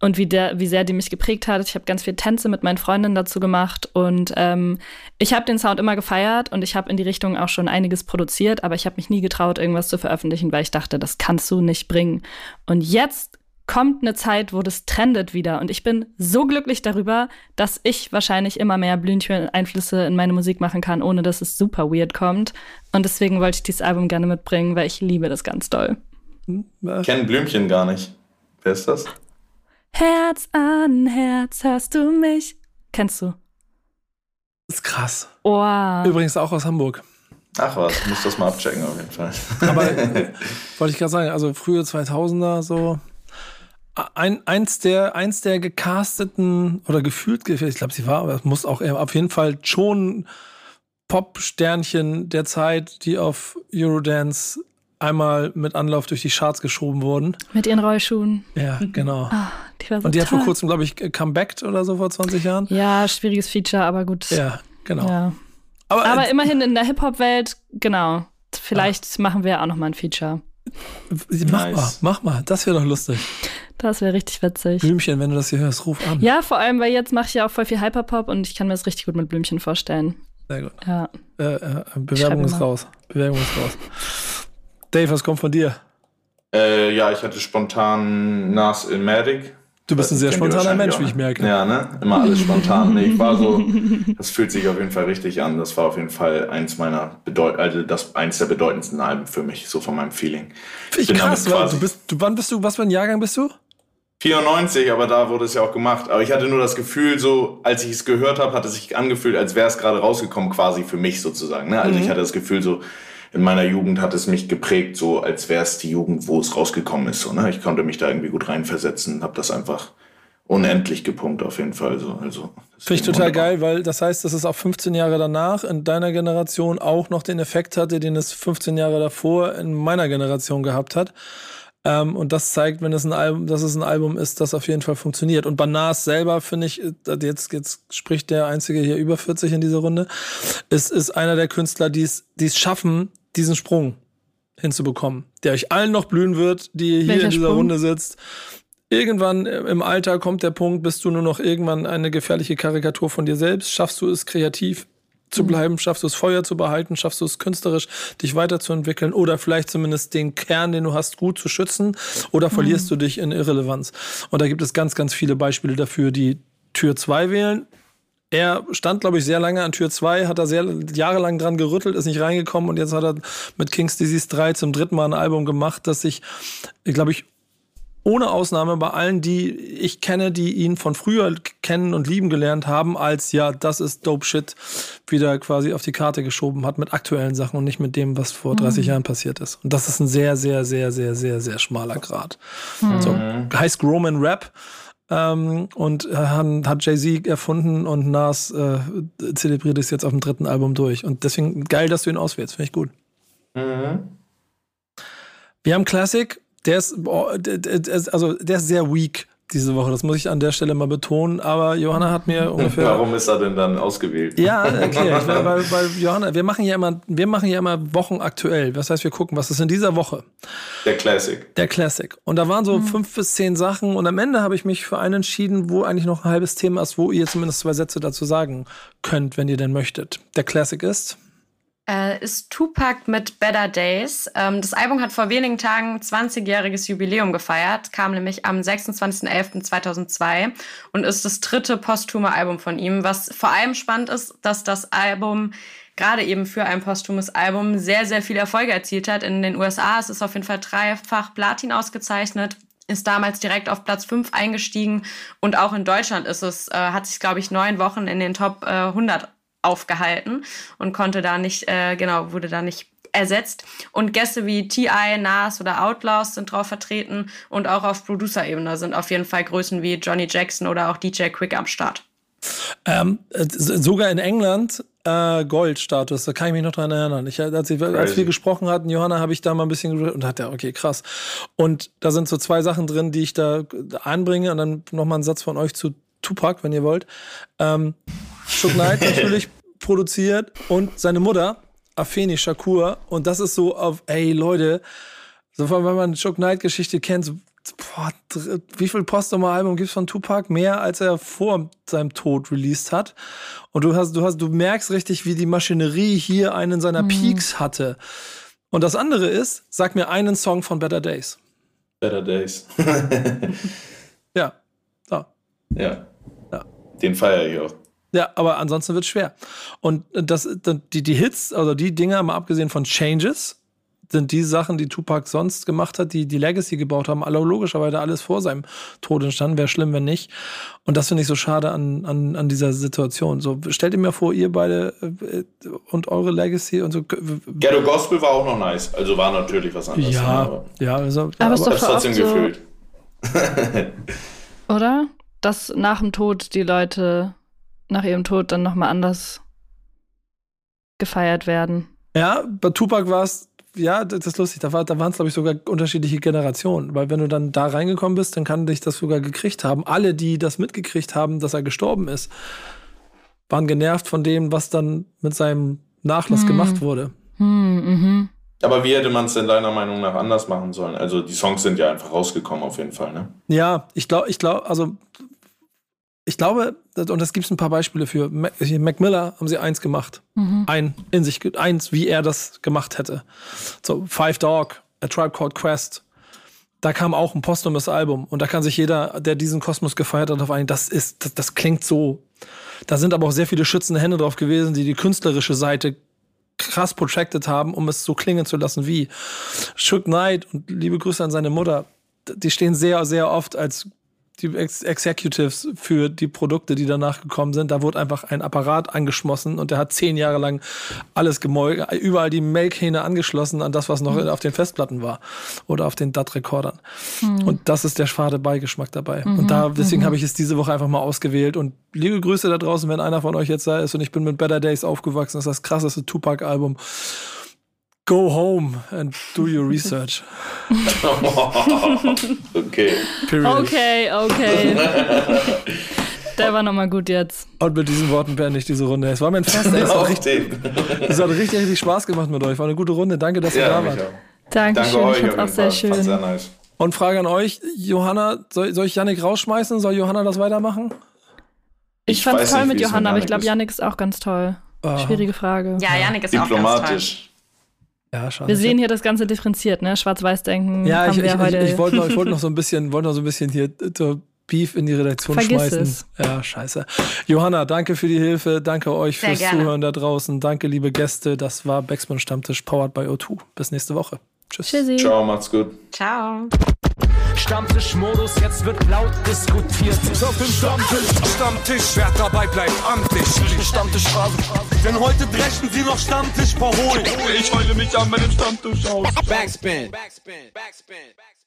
und wie, der, wie sehr die mich geprägt hat. Ich habe ganz viel Tänze mit meinen Freundinnen dazu gemacht und ähm, ich habe den Sound immer gefeiert und ich habe in die Richtung auch schon einiges produziert, aber ich habe mich nie getraut, irgendwas zu veröffentlichen, weil ich dachte, das kannst du nicht bringen. Und jetzt kommt eine Zeit, wo das trendet wieder. Und ich bin so glücklich darüber, dass ich wahrscheinlich immer mehr Blümchen-Einflüsse in meine Musik machen kann, ohne dass es super weird kommt. Und deswegen wollte ich dieses Album gerne mitbringen, weil ich liebe das ganz doll. Kennen Blümchen gar nicht. Wer ist das? Herz an Herz, hörst du mich? Kennst du? Das ist krass. Oh. Übrigens auch aus Hamburg. Ach was, ich muss das mal abchecken auf jeden Fall. Aber wollte ich gerade sagen, also frühe 2000er so ein, eins, der, eins der gecasteten oder gefühlt, ich glaube, sie war, aber es muss auch auf jeden Fall schon Pop-Sternchen der Zeit, die auf Eurodance einmal mit Anlauf durch die Charts geschoben wurden. Mit ihren Rollschuhen. Ja, genau. Ah, Die war so Und die hat vor toll. kurzem, glaube ich, comebacked oder so vor 20 Jahren. Ja, schwieriges Feature, aber gut. Ja, genau. Ja. Aber, Aber äh, immerhin in der Hip-Hop-Welt, genau. Vielleicht machen wir auch noch mal ein Feature. Mach Nice. mal, mach mal. Das wäre doch lustig. Das wäre richtig witzig. Blümchen, wenn du das hier hörst, ruf an. Ja, vor allem, weil jetzt mache ich ja auch voll viel Hyperpop und ich kann mir das richtig gut mit Blümchen vorstellen. Sehr gut. Ja. Äh, äh, Bewerbung ist mal. raus. Bewerbung ist raus. Dave, was kommt von dir? Äh, ja, ich hatte spontan Nas Ilmatic. Du bist ein sehr Kennt ihr spontaner Mensch, wie ich auch, merke. ne? Ja, ne? Immer alles spontan. Nee, ich war so, das fühlt sich auf jeden Fall richtig an. Das war auf jeden Fall eins meiner bedeut also das eins der bedeutendsten Alben für mich, so von meinem Feeling. Finde ich bin krass, quasi- du bist, du, wann bist du, was für ein Jahrgang bist du? 94, aber da wurde es ja auch gemacht. Aber ich hatte nur das Gefühl, so als ich es gehört habe, hat es sich angefühlt, als wäre es gerade rausgekommen, quasi für mich sozusagen. Ne? Also ich hatte das Gefühl, so in meiner Jugend hat es mich geprägt, so als wäre es die Jugend, wo es rausgekommen ist. So, ne? Ich konnte mich da irgendwie gut reinversetzen, habe das einfach unendlich gepumpt auf jeden Fall. So. Also, Finde ich total wunderbar. geil, weil das heißt, dass es auch 15 Jahre danach in deiner Generation auch noch den Effekt hatte, den es 15 Jahre davor in meiner Generation gehabt hat. Ähm, und das zeigt, wenn es ein Album, dass es ein Album ist, das auf jeden Fall funktioniert. Und Banas selber, finde ich, äh, jetzt, jetzt spricht der einzige hier über 40 in dieser Runde, ist, ist einer der Künstler, die es schaffen, diesen Sprung hinzubekommen, der euch allen noch blühen wird, die ihr hier Welcher in dieser Sprung? Runde sitzt. Irgendwann im Alter kommt der Punkt, bist du nur noch irgendwann eine gefährliche Karikatur von dir selbst. Schaffst du es kreativ zu bleiben? Schaffst du es Feuer zu behalten? Schaffst du es künstlerisch, dich weiterzuentwickeln? Oder vielleicht zumindest den Kern, den du hast, gut zu schützen? Oder verlierst du dich in Irrelevanz? Und da gibt es ganz, ganz viele Beispiele dafür, die Tür 2 wählen. Er stand, glaube ich, sehr lange an Tür 2, hat da sehr jahrelang dran gerüttelt, ist nicht reingekommen und jetzt hat er mit King's Disease 3 zum dritten Mal ein Album gemacht, das sich, glaube ich, ohne Ausnahme bei allen, die ich kenne, die ihn von früher kennen und lieben gelernt haben, als ja, das ist dope shit, wieder quasi auf die Karte geschoben hat mit aktuellen Sachen und nicht mit dem, was vor 30 Jahren passiert ist. Und das ist ein sehr, sehr, sehr, sehr, sehr, sehr schmaler Grad. So, heißt Roman Rap. Ähm, und äh, han- hat Jay-Z erfunden und Nas äh, zelebriert es jetzt auf dem dritten Album durch. Und deswegen geil, dass du ihn auswählst. Finde ich gut. Wir haben Classic, der ist, boah, der, der, der ist- also der ist sehr weak diese Woche. Das muss ich an der Stelle mal betonen. Aber Johanna hat mir ungefähr. Warum ist er denn dann ausgewählt? Ja, erkläre ich. Weil, weil, weil Johanna, wir machen ja immer, wir machen ja immer Wochen aktuell. Das heißt, wir gucken, was ist in dieser Woche. Der Classic. Der Classic. Und da waren so fünf bis zehn Sachen und am Ende habe ich mich für einen entschieden, wo eigentlich noch ein halbes Thema ist, wo ihr zumindest zwei Sätze dazu sagen könnt, wenn ihr denn möchtet. Der Classic ist. Äh, ist Tupac mit Better Days. Ähm, das Album hat vor wenigen Tagen 20-jähriges Jubiläum gefeiert, kam nämlich am 26.11.2002 und ist das dritte posthume Album von ihm. Was vor allem spannend ist, dass das Album gerade eben für ein posthumes Album sehr, sehr viele Erfolge erzielt hat. In den USA ist es auf jeden Fall dreifach Platin ausgezeichnet ist damals direkt auf Platz 5 eingestiegen und auch in Deutschland ist es, äh, hat sich, glaube ich, neun Wochen in den Top äh, 100 aufgehalten und konnte da nicht, äh, genau, wurde da nicht ersetzt. Und Gäste wie T.I., Nas oder Outlaws sind drauf vertreten und auch auf Producer-Ebene sind auf jeden Fall Größen wie Johnny Jackson oder auch DJ Quick am Start. Ähm, äh, sogar in England äh, Goldstatus, da kann ich mich noch dran erinnern. Ich, als, ich, als wir gesprochen hatten, Johanna, habe ich da mal ein bisschen geredet und hat ja, okay, krass. Und da sind so zwei Sachen drin, die ich da einbringe und dann nochmal ein Satz von euch zu Tupac, wenn ihr wollt. Ähm, Shook Knight natürlich produziert und seine Mutter, Afeni Shakur. Und das ist so auf, ey Leute, so wenn man Shook Knight Geschichte kennt, so, boah, wie viel Postnummer-Album gibt's von Tupac? Mehr als er vor seinem Tod released hat. Und du hast, du hast, du merkst richtig, wie die Maschinerie hier einen seiner Peaks hatte. Und das andere ist, sag mir einen Song von Better Days. Better Days. Ja. So. ja. Ja. Den feiere ich auch. Ja, aber ansonsten wird schwer. Und das, die, die Hits, also die Dinger, mal abgesehen von Changes, sind die Sachen, die Tupac sonst gemacht hat, die die Legacy gebaut haben, alle logischerweise alles vor seinem Tod entstanden. Wäre schlimm, wenn nicht. Und das finde ich so schade an, an, an dieser Situation. So, stellt ihr mir vor, ihr beide äh, und eure Legacy und so. Ghetto Gospel war auch noch nice. Also war natürlich was anderes. ne, Ja, aber ja, also, Aber es ist doch trotzdem so- gefühlt. Oder? Dass nach dem Tod die Leute nach ihrem Tod dann nochmal anders gefeiert werden. Ja, bei Tupac war es ja, das ist lustig. Da, war, da waren es, glaube ich, sogar unterschiedliche Generationen. Weil wenn du dann da reingekommen bist, dann kann dich das sogar gekriegt haben. Alle, die das mitgekriegt haben, dass er gestorben ist, waren genervt von dem, was dann mit seinem Nachlass Hm. gemacht wurde. Aber wie hätte man es denn deiner Meinung nach anders machen sollen? Also die Songs sind ja einfach rausgekommen auf jeden Fall, ne? Ja, ich glaube, ich glaube, also ich glaube, und das gibt es ein paar Beispiele für. Mac, Miller haben sie eins gemacht. Ein in sich, eins, wie er das gemacht hätte. So, Five Dog, A Tribe Called Quest. Da kam auch ein posthumes Album und da kann sich jeder, der diesen Kosmos gefeiert hat, auf einen, das ist, das, das klingt so. Da sind aber auch sehr viele schützende Hände drauf gewesen, die die künstlerische Seite krass protected haben, um es so klingen zu lassen wie Shook Knight und liebe Grüße an seine Mutter. Die stehen sehr, sehr oft als die Ex Executives für die Produkte, die danach gekommen sind. Da wurde einfach ein Apparat angeschmossen und der hat zehn Jahre lang alles gemolken, überall die Melkhähne angeschlossen an das, was noch auf den Festplatten war oder auf den DAT-Rekordern. Und das ist der schade Beigeschmack dabei. Und da, deswegen habe ich es diese Woche einfach mal ausgewählt. Und liebe Grüße da draußen, wenn einer von euch jetzt da ist und ich bin mit Better Days aufgewachsen, das ist das krasseste Tupac-Album. Go home and do your research. Okay. Period. Okay, okay. Der war nochmal gut jetzt. Und mit diesen Worten beende ich diese Runde. Es war mein Fest. Es, Auf richtig, es hat richtig, richtig Spaß gemacht mit euch. War eine gute Runde. Danke, dass ihr Ja, da wart. Dankeschön, Danke euch ich fand's auch sehr. Fand's schön. sehr nice. Und Frage an euch, Johanna, soll, soll ich Yannick rausschmeißen? Soll Johanna das weitermachen? Ich, Ich fand's weiß toll nicht, mit es Johanna, aber ich Yannick glaube. Yannick ist auch ganz toll. Ah. Schwierige Frage. Ja, Janik ist auch ganz toll. Diplomatisch. Ja, schade. Wir sehen hier das Ganze differenziert, ne? Schwarz-Weiß-Denken ja, haben ich, wir ich, heute. ich, ich wollte noch, ich wollte noch so ein bisschen, wollte noch so ein bisschen hier so Beef in die Redaktion Vergiss schmeißen. es. Ja, scheiße. Johanna, danke für die Hilfe. Danke euch Sehr fürs gerne. Zuhören da draußen. Danke, liebe Gäste. Das war Backspin Stammtisch, powered by O2. Bis nächste Woche. Tschüss. Tschüssi. Ciao, macht's gut. Ciao. Stammtischmodus, jetzt wird laut diskutiert. Auf dem Stammtisch, Stammtisch, wer dabei bleibt, amtlich. Stammtisch Phase. Denn heute dreschen sie noch Stammtisch verholen. Ich heule mich an meinem Stammtisch aus. Backspin. Backspin. Backspin. Backspin.